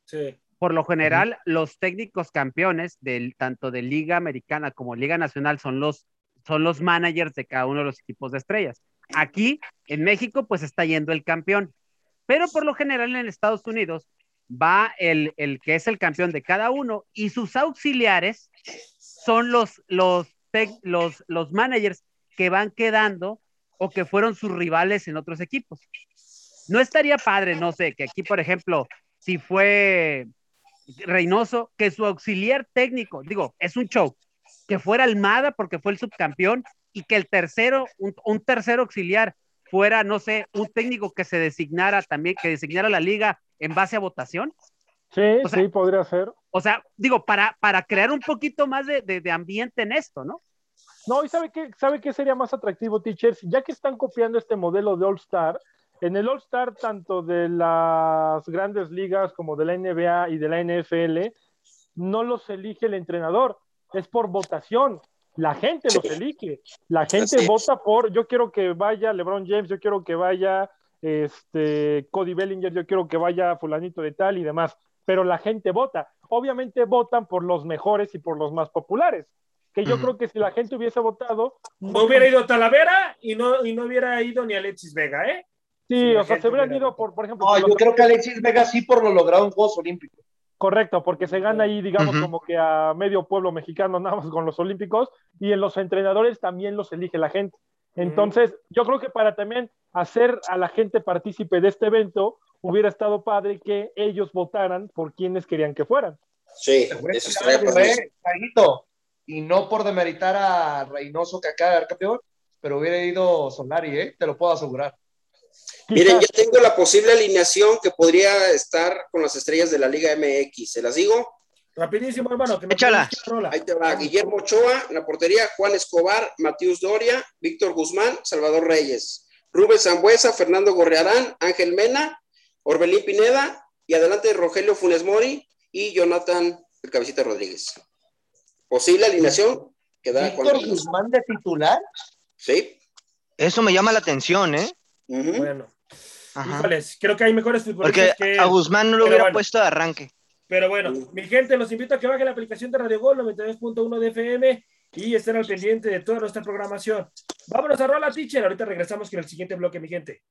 Sí. por lo general, los técnicos campeones del, tanto de Liga Americana como Liga Nacional son los, son los managers de cada uno de los equipos de estrellas. Aquí, en México, pues está yendo el campeón. Pero por lo general en Estados Unidos va el, el que es el campeón de cada uno y sus auxiliares son los, los, los, los managers que van quedando o que fueron sus rivales en otros equipos. No estaría padre, no sé, que aquí, por ejemplo, si fue Reynoso, que su auxiliar técnico, digo, es un show, que fuera Almada porque fue el subcampeón y que el tercero, un, un tercer auxiliar fuera, no sé, un técnico que se designara también, que designara la liga en base a votación. Sí, O sea- sí, podría ser. O sea, digo, para, para crear un poquito más de, de- de ambiente en esto, ¿no? No, y sabe qué, sabe qué sería más atractivo, teachers, ya que están copiando este modelo de All Star, en el All Star tanto de las grandes ligas como de la NBA y de la NFL, no los elige el entrenador, es por votación. La gente los elige. La gente Así vota por, yo quiero que vaya LeBron James, yo quiero que vaya este Cody Bellinger, yo quiero que vaya fulanito de tal y demás, pero la gente vota. Obviamente votan por los mejores y por los más populares. Que yo creo que si la gente hubiese votado, No hubiera ido Talavera y no, y no hubiera ido ni Alexis Vega, ¿eh? Sí, o sea, se hubieran hubiera- ido por, por ejemplo, No, por yo los- creo que Alexis Vega sí por lo logrado en Juegos Olímpicos. correcto, porque se gana ahí, digamos, como que a medio pueblo mexicano, nada más con los olímpicos, y en los entrenadores también los elige la gente. Entonces, yo creo que para también hacer a la gente partícipe de este evento, hubiera estado padre que ellos votaran por quienes querían que fueran. Sí, eso estaría padrísimo. eh, Y no por demeritar a Reynoso que acaba de dar campeón, pero hubiera ido Solari, ¿eh? Te lo puedo asegurar. Miren, ya tengo la posible alineación que podría estar con las estrellas de la Liga MX. ¿Se las digo? Rapidísimo, hermano. Que me Échala. rola. Ahí te va. Guillermo Ochoa en la portería, Juan Escobar, Matius Doria, Víctor Guzmán, Salvador Reyes, Rubén Zambuesa, Fernando Gorrearán, Ángel Mena, Orbelín Pineda y adelante Rogelio Funes Mori y Jonathan el Cabecita Rodríguez. Posible alineación que da Víctor. Guzmán de titular. Sí. Eso me llama la atención, ¿eh? Bueno, Ajá. híjoles, creo que hay mejores Porque futbolistas que a Guzmán no lo Pero hubiera bueno. puesto de arranque. Pero bueno, mi gente, los invito a que bajen la aplicación de Radio Gol 92.1 de FM y estén al pendiente de toda nuestra programación. Vámonos a Rola Teacher. Ahorita regresamos con el siguiente bloque, mi gente.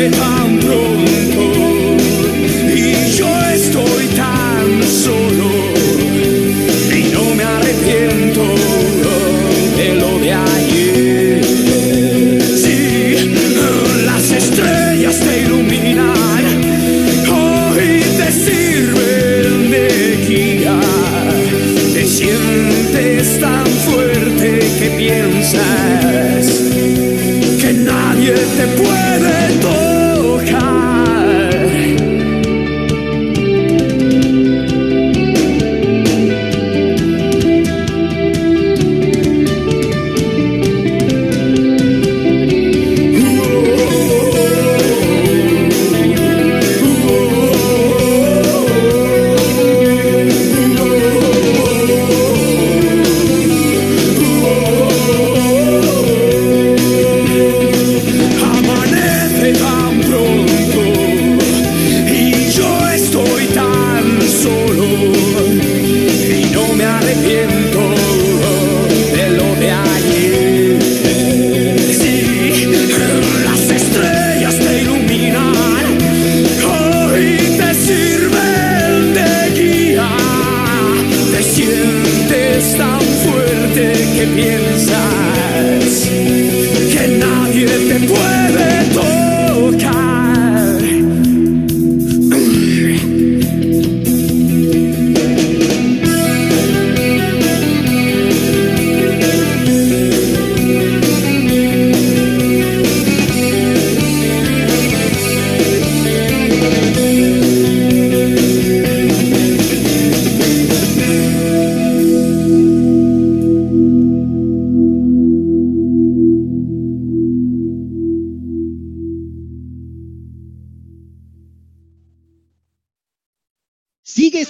say hi.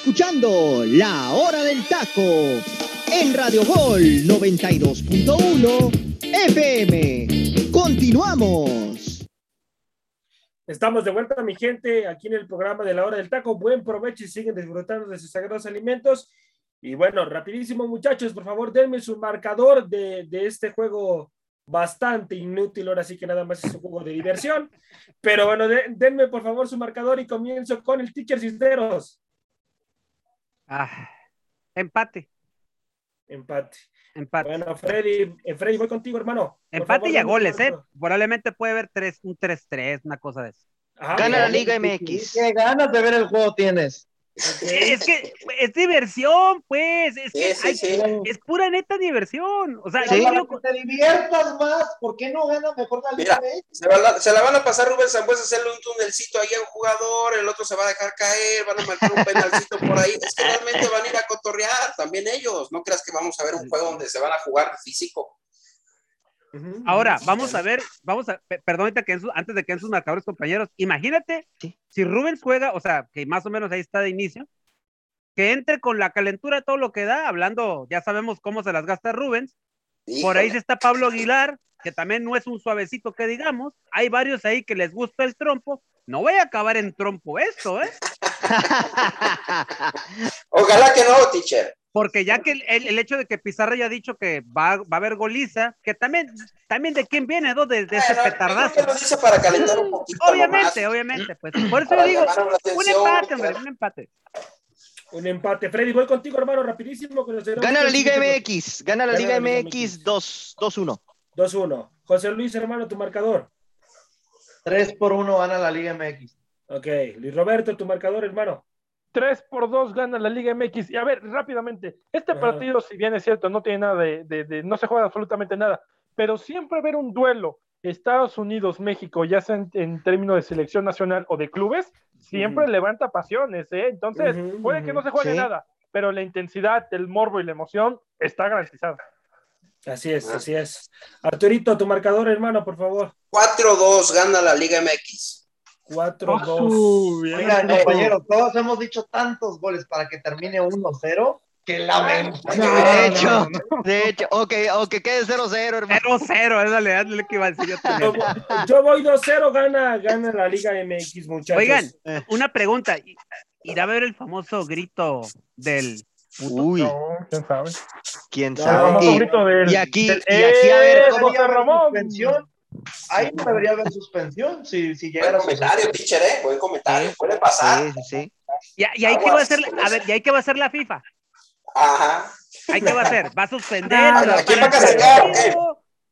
Escuchando La Hora del Taco en Radio Gol 92.1 FM. Continuamos. Estamos de vuelta, mi gente, aquí en el programa de la hora del taco. Buen provecho y siguen disfrutando de sus sagrados alimentos. Y bueno, rapidísimo, muchachos, por favor, denme su marcador de, de este juego bastante inútil. Ahora sí que nada más es un juego de diversión. Pero bueno, de- denme por favor su marcador y comienzo con el Teacher Cisneros. Ah, empate, Empate. empate. Bueno, Freddy, eh, Freddy, voy contigo, hermano. Empate favor, y a goles, ¿eh? Probablemente puede haber tres, un 3-3, una cosa de eso. Ajá, Gana la. Liga MX. Qué ganas de ver el juego tienes. Es que es diversión, pues. Es, que Sí, sí, hay- sí. es pura neta diversión. O sea, yo Para que te diviertas más, ¿por qué no gana mejor la Liga Mira. MX? Se, va la, se la van a pasar Rubén Sambuesa, hacerle un tunelcito ahí a un jugador, el otro se va a dejar caer, van a marcar un penalcito por ahí. Es que realmente van a ir a cotorrear también ellos. No creas que vamos a ver un juego donde se van a jugar físico. Ahora vamos a ver, vamos a, pe- perdón, ahorita que en su- antes de que en sus marcadores compañeros, imagínate Sí. si Rubens juega, o sea, que más o menos ahí está de inicio, que entre con la calentura de todo lo que da, hablando, ya sabemos cómo se las gasta Rubens, por ahí está Pablo Aguilar, que también no es un suavecito que digamos, hay varios ahí que les gusta el trompo, no voy a acabar en trompo esto, ¿eh? Ojalá que no, teacher. Porque ya que el, el- hecho de que Pizarra ya ha dicho que va, va a haber goliza, que también, también de quién viene, ¿no? De, de ese petardazo. que lo dice para calentar un poquito. Obviamente, nomás, obviamente, pues por eso yo digo, un empate, hombre, un empate. Un empate. Freddy, voy contigo, hermano, rapidísimo. Gana la Liga MX. Gana la Liga MX 2 2-1. 2-1. José Luis, hermano, tu marcador. 3 por 1 gana la Liga MX. Ok. Luis Roberto, tu marcador, hermano. 3 por 2 gana la Liga MX. Y a ver, rápidamente, este Ajá. partido, si bien es cierto, no tiene nada de, de- de- no se juega absolutamente nada, pero siempre ver un duelo Estados Unidos-México, ya sea en, en términos de selección nacional o de clubes, siempre levanta pasiones, ¿eh? Entonces, puede que no se juegue Sí. nada, pero la intensidad, el morbo y la emoción está garantizada. Así es, así es. Arturito, tu marcador, hermano, por favor. 4-2 gana la Liga MX. 4-2. bien. Oigan, compañeros, todos hemos dicho tantos goles para que termine 1-0. Que lamento. De hecho, de hecho, ok, o que quede 0-0, hermano. 0-0, es la lo que iba a decir yo Yo, también. yo voy 2-0, gana, gana la Liga MX, muchachos. Oigan, una pregunta. ¿Irá a ver el famoso grito del Uy, No, quién sabe. quién No, sabe. famoso Y- grito del- y aquí- del, y aquí, a ver, ¡Eh, ¿cómo- José Ramón! Ahí no debería haber suspensión si, si Buen llegara a comentario, teacher, ¿eh? Buen comentario. Puede pasar. Sí, sí, sí. ¿Y, y ahí qué va a hacer? A ver, ¿y ahí qué va a hacer la FIFA? Ajá. ¿Ahí qué va a hacer? ¿Va a suspender? Nada, ¿a quién va a castigar, o qué?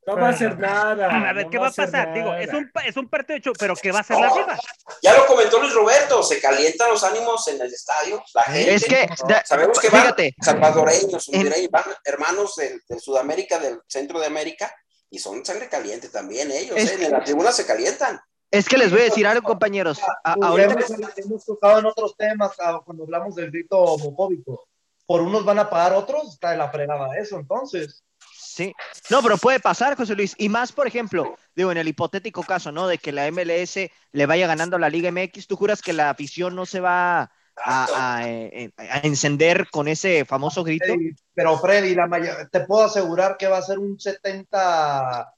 No va a hacer nada. A ver, no ¿qué va a pasar? Digo, es nada. un, es un partido hecho, pero ¿qué va a hacer la No. FIFA? Ya lo comentó Luis Roberto, se calientan los ánimos en el estadio. La gente. Es que, da- Sabemos que van fíjate, salvadoreños, En- hondureños, van hermanos de, de Sudamérica, del centro de América, y son sangre caliente también ellos. Es- ¿eh? En la tribuna se calientan. es que les voy a decir algo, compañeros. A- ahorita hemos, hemos tocado en otros temas cuando hablamos del grito homofóbico. Por unos van a pagar otros, está de la fregada eso, entonces. Sí. No, pero puede pasar, José Luis. Y más, por ejemplo, digo, en el hipotético caso, ¿no? De que la MLS le vaya ganando a la Liga MX, ¿tú juras que la afición no se va a, a, eh, a encender con ese famoso grito? Pero Freddy, la mayor- te puedo asegurar que va a ser un 70,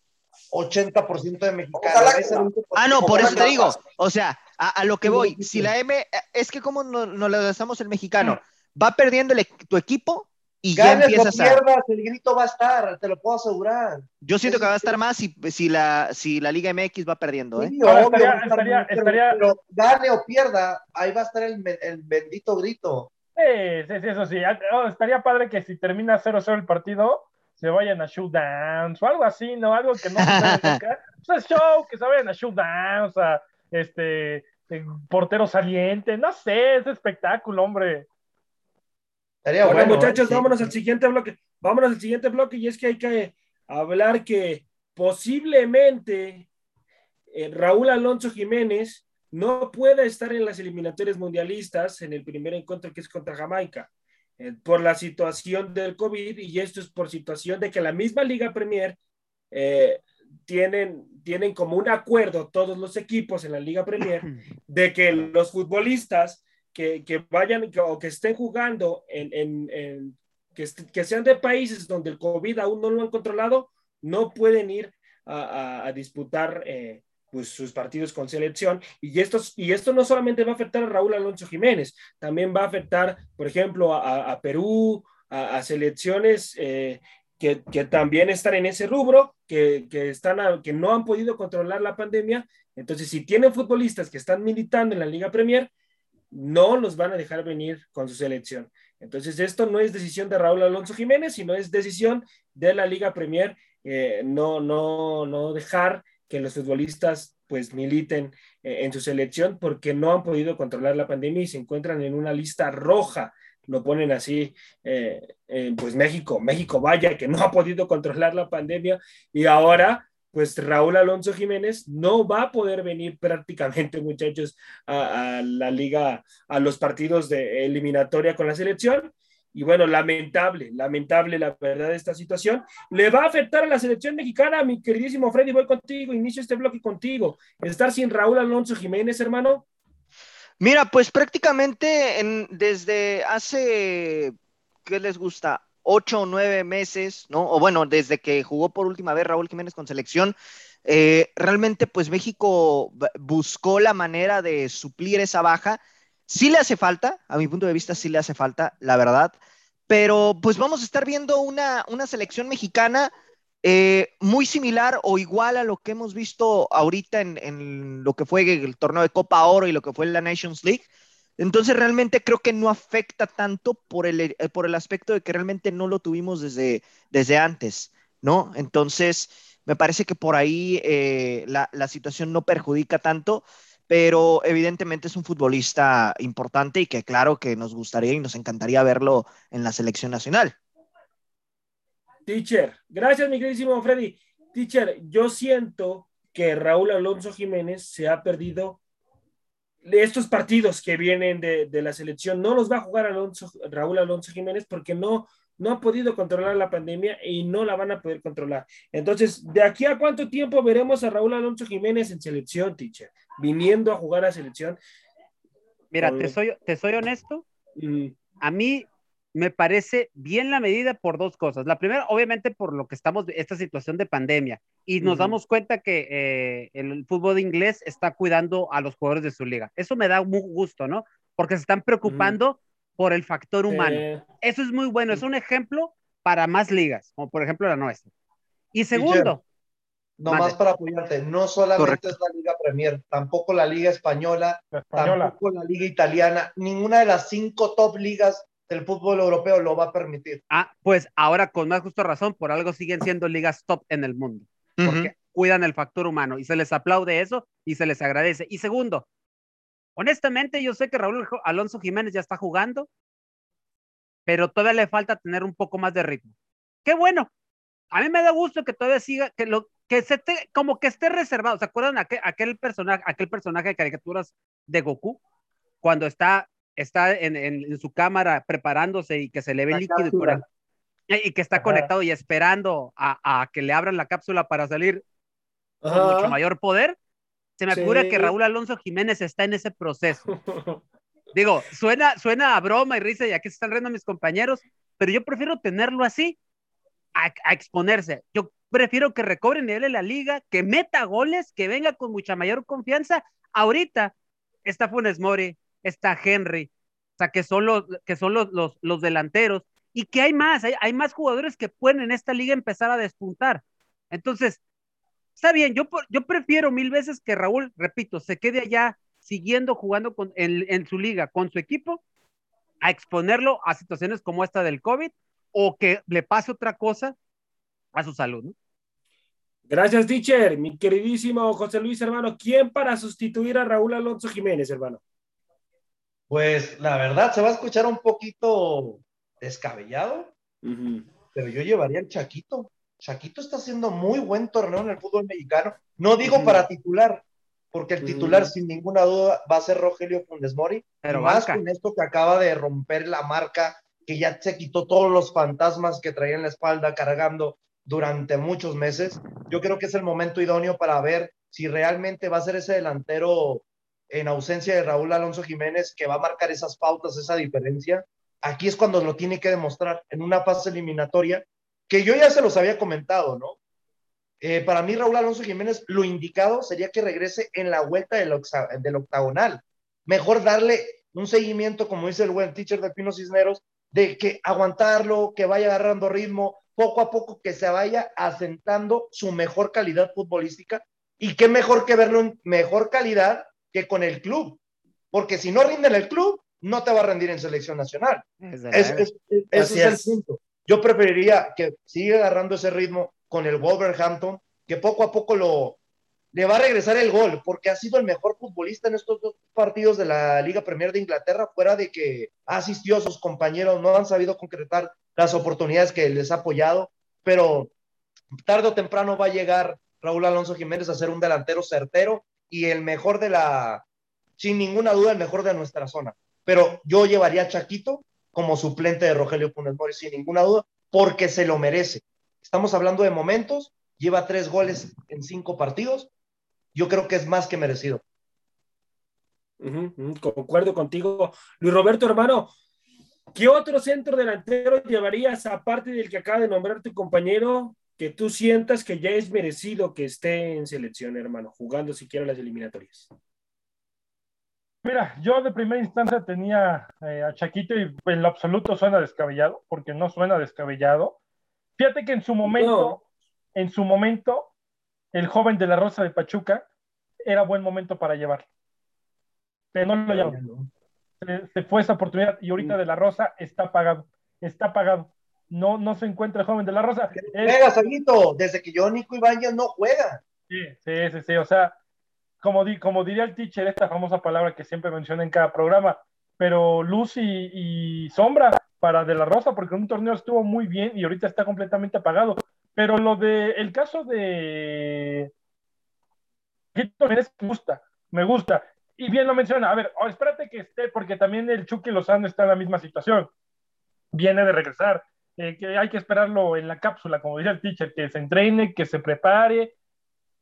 80% de mexicanos. Que Ah, no, por eso te digo. O sea, a, a lo que voy, si la M, es que como no, no le damos el mexicano, va perdiendo el tu equipo y ya Ganes o empiezas a... pierdas, el grito va a estar, te lo puedo asegurar. Yo siento que va a estar más si, si, la, si la Liga MX va perdiendo, ¿eh? Sí, Ahora, obvio, estaría- va a estar estaría- muy- pero- estaría- pero gane o pierda, ahí va a estar el, el bendito grito. Sí, sí, sí, eso sí. Oh, estaría padre que si termina 0-0 el partido, se vayan a shootdowns o algo así, ¿no? Algo que no se nunca. Es show, que se vayan a shootdowns, a este eh, portero saliente, no sé, es espectáculo, hombre. Estaría Bueno, bueno. muchachos, ¿eh? Sí. vámonos al siguiente bloque. Vámonos al siguiente bloque y es que hay que hablar que posiblemente eh, Raúl Alonso Jiménez no pueda estar en las eliminatorias mundialistas en el primer encuentro que es contra Jamaica eh, por la situación del COVID y esto es por situación de que la misma Liga Premier eh, tienen, tienen como un acuerdo todos los equipos en la Liga Premier de que los futbolistas que, vayan o que estén jugando en, que, sean de países donde el COVID aún no lo han controlado, no pueden ir a, disputar eh, pues, sus partidos con selección. Y, estos, y esto no solamente va a afectar a Raúl Alonso Jiménez, también va a afectar, por ejemplo, a, Perú, a, selecciones eh, que, también están en ese rubro, que, están que no han podido controlar la pandemia. Entonces, si tienen futbolistas que están militando en la Liga Premier, no los van a dejar venir con su selección. Entonces, esto no es decisión de Raúl Alonso Jiménez, sino es decisión de la Liga Premier, eh, no, no, no dejar que los futbolistas pues militen eh, en su selección porque no han podido controlar la pandemia y se encuentran en una lista roja. Lo ponen así, eh, pues México, México vaya que no ha podido controlar la pandemia y ahora pues Raúl Alonso Jiménez no va a poder venir prácticamente, muchachos, a, la liga, a los partidos de eliminatoria con la selección. Y bueno, lamentable, lamentable la verdad esta situación. Le va a afectar a la selección mexicana, mi queridísimo Freddy, voy contigo, inicio este bloque contigo. Estar sin Raúl Alonso Jiménez, hermano. Mira, pues prácticamente en- desde hace, ¿qué les gusta? Ocho o nueve meses, ¿no? O bueno, desde que jugó por última vez Raúl Jiménez con selección, eh, realmente pues México buscó la manera de suplir esa baja. Sí le hace falta, a mi punto de vista sí le hace falta, la verdad, pero pues vamos a estar viendo una, una selección mexicana eh, muy similar o igual a lo que hemos visto ahorita en, en lo que fue el torneo de Copa Oro y lo que fue la Nations League. Entonces realmente creo que no afecta tanto por el, eh, por el aspecto de que realmente no lo tuvimos desde, desde antes, ¿no? Entonces me parece que por ahí eh, la, la situación no perjudica tanto, pero evidentemente es un futbolista importante y que claro que nos gustaría y nos encantaría verlo en la selección nacional. Teacher, gracias, mi queridísimo Freddy. Teacher, yo siento que Raúl Alonso Jiménez se ha perdido estos partidos que vienen de, de la selección. No los va a jugar Alonso, Raúl Alonso Jiménez porque no, no ha podido controlar la pandemia y no la van a poder controlar. Entonces, ¿de aquí a cuánto tiempo veremos a Raúl Alonso Jiménez en selección, teacher? Viniendo a jugar a selección. Mira, Con te soy, te soy honesto, Mm, a mí me parece bien la medida por dos cosas. La primera, obviamente, por lo que estamos, esta situación de pandemia, y nos damos cuenta que eh, el fútbol inglés está cuidando a los jugadores de su liga. Eso me da muy gusto, ¿no? Porque se están preocupando por el factor humano. Eh, Eso es muy bueno, es un ejemplo para más ligas, como por ejemplo la nuestra. Y segundo, Nomás Mande. para apoyarte, no solamente Correcto. es la Liga Premier, tampoco la Liga Española, La española. tampoco la Liga Italiana, ninguna de las cinco top ligas del fútbol europeo lo va a permitir. ah, pues ahora con más justa razón, por algo siguen siendo ligas top en el mundo, porque cuidan el factor humano y se les aplaude eso y se les agradece. Y segundo, honestamente yo sé que Raúl Alonso Jiménez ya está jugando, pero todavía le falta tener un poco más de ritmo. Qué bueno. A mí me da gusto que todavía siga, que lo que se te, como que esté reservado. ¿Se acuerdan aquel, aquel personaje, aquel personaje de caricaturas de Goku? Cuando está, está en, en- en su cámara preparándose y que se le ve La líquido y, por ahí- y que está Ajá. conectado y esperando a, a que le abran la cápsula para salir con ajá. mucho mayor poder. Se me Sí. figura que Raúl Alonso Jiménez está en ese proceso. Digo, suena, suena a broma y risa y aquí se están riendo mis compañeros, pero yo prefiero tenerlo así a, a exponerse. Yo prefiero que recobre nivel en la liga, que meta goles, que venga con mucha mayor confianza. Ahorita está Funes Mori, está Henry, o sea, que son los, que son los, los, los delanteros y que hay más, hay, hay más jugadores que pueden en esta liga empezar a despuntar. Entonces, está bien, yo, yo prefiero mil veces que Raúl, repito, se quede allá siguiendo jugando con, en, en su liga con su equipo, a exponerlo a situaciones como esta del COVID o que le pase otra cosa a su salud. ¿no? Gracias, teacher. Mi queridísimo José Luis, hermano. ¿Quién para sustituir a Raúl Alonso Jiménez, hermano? Pues la verdad se va a escuchar un poquito descabellado, pero yo llevaría al Chaquito. Chaquito está haciendo muy buen torneo en el fútbol mexicano. No digo para titular, porque el titular, sin ninguna duda, va a ser Rogelio Funes Mori. Pero más con esto que acaba de romper la marca, que ya se quitó todos los fantasmas que traía en la espalda cargando durante muchos meses. Yo creo que es el momento idóneo para ver si realmente va a ser ese delantero en ausencia de Raúl Alonso Jiménez que va a marcar esas pautas, esa diferencia. Aquí es cuando lo tiene que demostrar en una fase eliminatoria, que yo ya se los había comentado, ¿no? Eh, para mí, Raúl Alonso Jiménez, lo indicado sería que regrese en la vuelta del, del octagonal. Mejor darle un seguimiento, como dice el buen teacher de Pino Cisneros, de que aguantarlo, que vaya agarrando ritmo, poco a poco que se vaya asentando su mejor calidad futbolística. Y qué mejor que verlo en mejor calidad que con el club. Porque si no rinde en el club, no te va a rendir en selección nacional. Es Es- ese el punto. Yo preferiría que siga agarrando ese ritmo con el Wolverhampton, que poco a poco lo le va a regresar el gol, porque ha sido el mejor futbolista en estos dos partidos de la Liga Premier de Inglaterra, fuera de que ha asistido a sus compañeros, no han sabido concretar las oportunidades que les ha apoyado, pero tarde o temprano va a llegar Raúl Alonso Jiménez a ser un delantero certero y el mejor de la, sin ninguna duda, el mejor de nuestra zona. Pero yo llevaría a Chaquito como suplente de Rogelio Funes Mori, sin ninguna duda, porque se lo merece. Estamos hablando de momentos, lleva tres goles en cinco partidos, yo creo que es más que merecido. Concuerdo contigo. Luis Roberto, hermano, ¿qué otro centro delantero llevarías, aparte del que acaba de nombrar tu compañero, que tú sientas que ya es merecido que esté en selección, hermano, jugando siquiera las eliminatorias? Mira, yo de primera instancia tenía eh, a Chaquito y en lo absoluto suena descabellado, porque no suena descabellado. Fíjate que en su momento, en su momento, el joven de la Rosa de Pachuca era buen momento para llevar. Pero no lo llevaron. Se, se fue esa oportunidad y ahorita de la Rosa está pagado. Está pagado. No, no se encuentra el joven de la Rosa. Es- Juega, Saguito, desde que yo Nico Ibáñez no juega. Sí, sí, sí, sí, o sea, como, di- como diría el teacher, esta famosa palabra que siempre menciona en cada programa, pero luz y, y sombra para De La Rosa, porque en un torneo estuvo muy bien y ahorita está completamente apagado. Pero lo de, el caso de me gusta, me gusta. Y bien lo menciona, a ver, oh, espérate que esté, porque también el Chucky Lozano está en la misma situación. Viene de regresar, eh, que hay que esperarlo en la cápsula, como dice el teacher, que se entrene, que se prepare,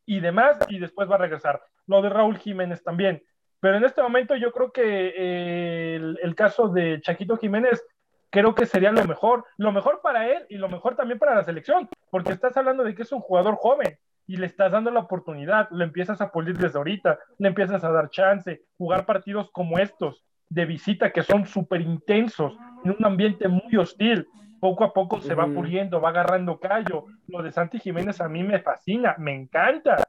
y demás, y después va a regresar. Lo de Raúl Jiménez también. Pero en este momento yo creo que eh, el, el caso de Chaquito Jiménez creo que sería lo mejor, lo mejor para él y lo mejor también para la selección, porque estás hablando de que es un jugador joven y le estás dando la oportunidad, lo empiezas a pulir desde ahorita, le empiezas a dar chance, jugar partidos como estos, de visita que son súper intensos, en un ambiente muy hostil. Poco a poco se va puliendo, va agarrando callo. Lo de Santi Jiménez a mí me fascina, me encanta.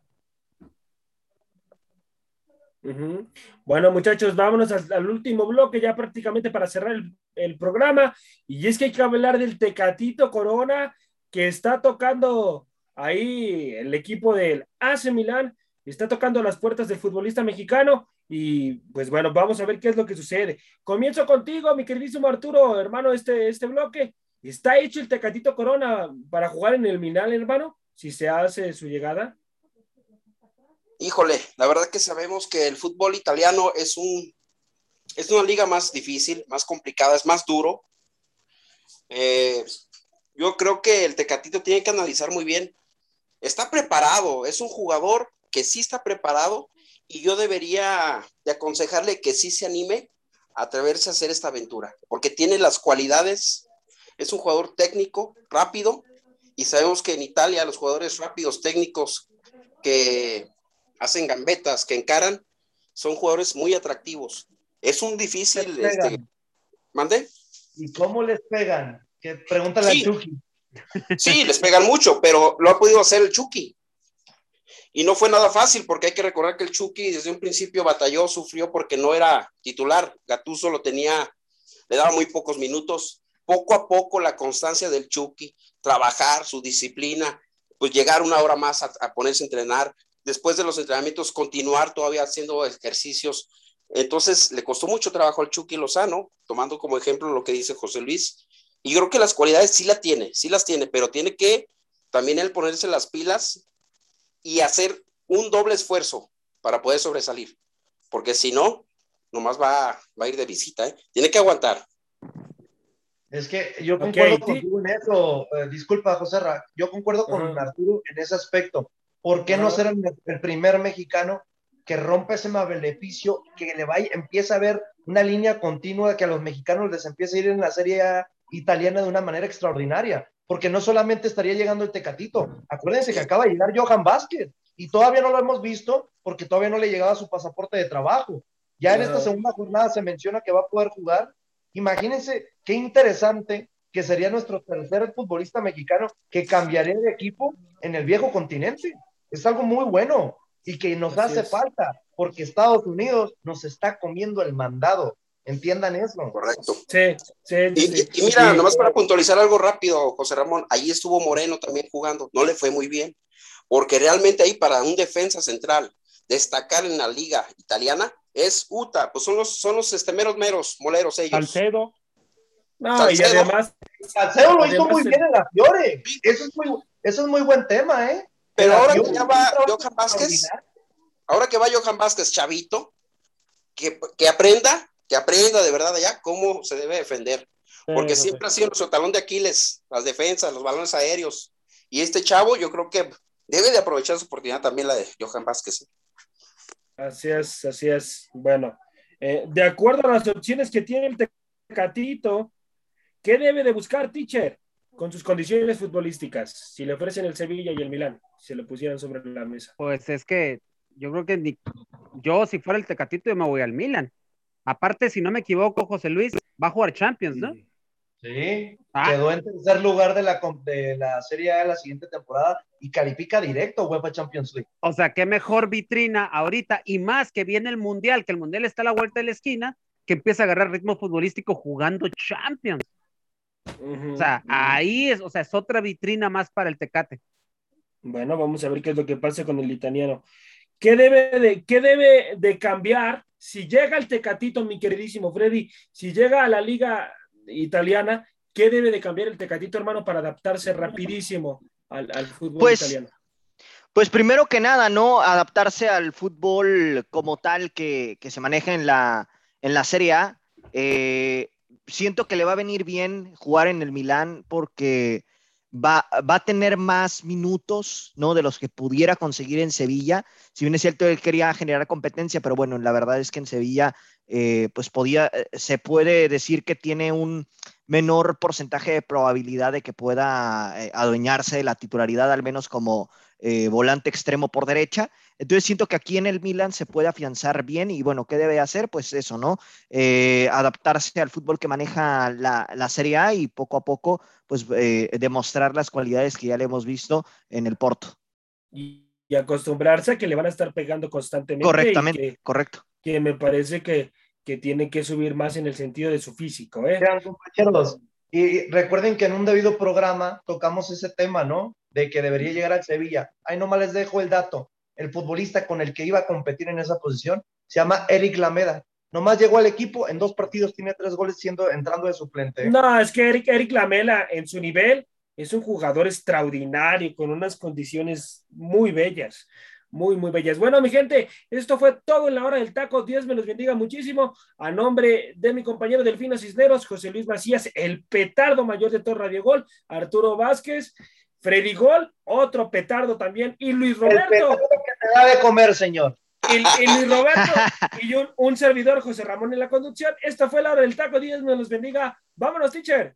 Bueno, muchachos, vámonos al, al último bloque ya prácticamente para cerrar el, el programa. Y es que hay que hablar del Tecatito Corona que está tocando ahí el equipo del AC Milán, está tocando las puertas del futbolista mexicano. Y pues bueno, vamos a ver qué es lo que sucede. Comienzo contigo, mi queridísimo Arturo, hermano, este, este bloque. ¿Está hecho el Tecatito Corona para jugar en el Milán, hermano? Si se hace su llegada. Híjole, la verdad que sabemos que el fútbol italiano es un es una liga más difícil, más complicada, es más duro. Eh, yo creo que el Tecatito tiene que analizar muy bien. Está preparado, es un jugador que sí está preparado y yo debería de aconsejarle que sí se anime a atreverse a hacer esta aventura, porque tiene las cualidades, es un jugador técnico, rápido, y sabemos que en Italia los jugadores rápidos, técnicos, que hacen gambetas, que encaran, son jugadores muy atractivos. Es un difícil, este, ¿mande? ¿Y cómo les pegan? Que pregúntale Sí. a Chucky. Sí, les pegan mucho, pero lo ha podido hacer el Chucky. Y no fue nada fácil porque hay que recordar que el Chucky desde un principio batalló, sufrió porque no era titular. Gatuso lo tenía, le daba muy pocos minutos. Poco a poco la constancia del Chucky, trabajar, su disciplina, pues llegar una hora más a, ponerse a entrenar. Después de los entrenamientos, continuar todavía haciendo ejercicios. Entonces le costó mucho trabajo al Chucky Lozano, tomando como ejemplo lo que dice José Luis. Y yo creo que las cualidades sí la tiene, sí las tiene, pero tiene que también él ponerse las pilas y hacer un doble esfuerzo para poder sobresalir. Porque si no, nomás va, va a ir de visita, ¿eh? Tiene que aguantar. Es que yo concuerdo sí. contigo en eso. Eh, disculpa, José Ra, yo concuerdo con Ajá. Arturo en ese aspecto. ¿Por qué no ser el, el primer mexicano que rompe ese beneficio, que le vaya, empieza a ver una línea continua que a los mexicanos les empiece a ir en la serie italiana de una manera extraordinaria? Porque no solamente estaría llegando el Tecatito, acuérdense que acaba de llegar Johan Vázquez y todavía no lo hemos visto porque todavía no le llegaba su pasaporte de trabajo. Ya en esta segunda jornada se menciona que va a poder jugar Imagínense qué interesante que sería nuestro tercer futbolista mexicano que cambiaría de equipo en el viejo continente. Es algo muy bueno y que nos Así hace es. falta porque Estados Unidos nos está comiendo el mandado. Entiendan eso. Correcto. Sí, sí, Y, sí. y- mira, Sí. nomás para puntualizar algo rápido, José Ramón, ahí estuvo Moreno también jugando, no le fue muy bien, porque realmente ahí para un defensa central destacar en la liga italiana es UTA, pues son los, son los este, meros meros, moleros ellos. Salcedo, No, y además, Salcedo lo hizo muy bien en la Fiore. Eso es muy, eso es muy buen tema, ¿eh? Pero ahora que ya va Johan Vázquez, ahora que va Johan Vázquez, chavito, que, que aprenda, que aprenda de verdad allá cómo se debe defender, porque siempre sí. ha sido nuestro talón de Aquiles, las defensas, los balones aéreos, y este chavo yo creo que debe de aprovechar su oportunidad también la de Johan Vázquez. Así es, así es. Bueno, eh, de acuerdo a las opciones que tiene el Tecatito, ¿qué debe de buscar, teacher? Con sus condiciones futbolísticas, si le ofrecen el Sevilla y el Milán, si lo pusieran sobre la mesa. Pues es que yo creo que ni, yo si fuera el Tecatito yo me voy al Milan. Aparte, si no me equivoco, José Luis va a jugar Champions, ¿no? Sí, Ah. quedó en tercer lugar de la, de la Serie A de la siguiente temporada y califica directo UEFA Champions League. O sea, qué mejor vitrina ahorita y más que viene el Mundial, que el Mundial está a la vuelta de la esquina, que empieza a agarrar ritmo futbolístico jugando Champions. O sea, ahí es, o sea, es otra vitrina más para el Tecate. Bueno, vamos a ver qué es lo que pasa con el italiano. ¿Qué debe de, qué debe de cambiar si llega el Tecatito, mi queridísimo Freddy, si llega a la liga italiana, qué debe de cambiar el Tecatito, hermano, para adaptarse rapidísimo al, al fútbol Pues, italiano? Pues primero que nada, ¿no? Adaptarse al fútbol como tal que, que se maneja en la, en la Serie A. Eh, siento que le va a venir bien jugar en el Milán porque va, va a tener más minutos, ¿no? De los que pudiera conseguir en Sevilla. Si bien es cierto, él quería generar competencia, pero bueno, la verdad es que en Sevilla, eh, pues podía, eh, se puede decir que tiene un menor porcentaje de probabilidad de que pueda eh, adueñarse de la titularidad, al menos como eh, volante extremo por derecha. Entonces siento que aquí en el Milan se puede afianzar bien y bueno, ¿qué debe hacer? Pues eso, ¿no? Eh, adaptarse al fútbol que maneja la, la, Serie A y poco a poco, pues demostrar las cualidades que ya le hemos visto en el Porto. Y, acostumbrarse a que le van a estar pegando constantemente. Correctamente, correcto. Que me parece que que tiene que subir más en el sentido de su físico. ¿eh? compañeros, y recuerden que en un debido programa tocamos ese tema, ¿no? De que debería llegar al Sevilla. Ahí nomás les dejo el dato. El futbolista con el que iba a competir en esa posición se llama Eric Lameda. Nomás llegó al equipo, en dos partidos tiene tres goles siendo entrando de suplente. ¿eh? No, es que Eric, Eric Lamela en su nivel es un jugador extraordinario, con unas condiciones muy bellas muy, muy bellas. Bueno, mi gente, esto fue todo en la hora del taco. Dios me los bendiga muchísimo. A nombre de mi compañero Delfino Cisneros, José Luis Macías, el petardo mayor de todo Radio Gol, Arturo Vázquez, Freddy Gol, otro petardo también, y Luis Roberto. El que te da de comer, señor. El, Luis Roberto y un, un, servidor, José Ramón, en la conducción. Esto fue la hora del taco. Dios me los bendiga. Vámonos, teacher.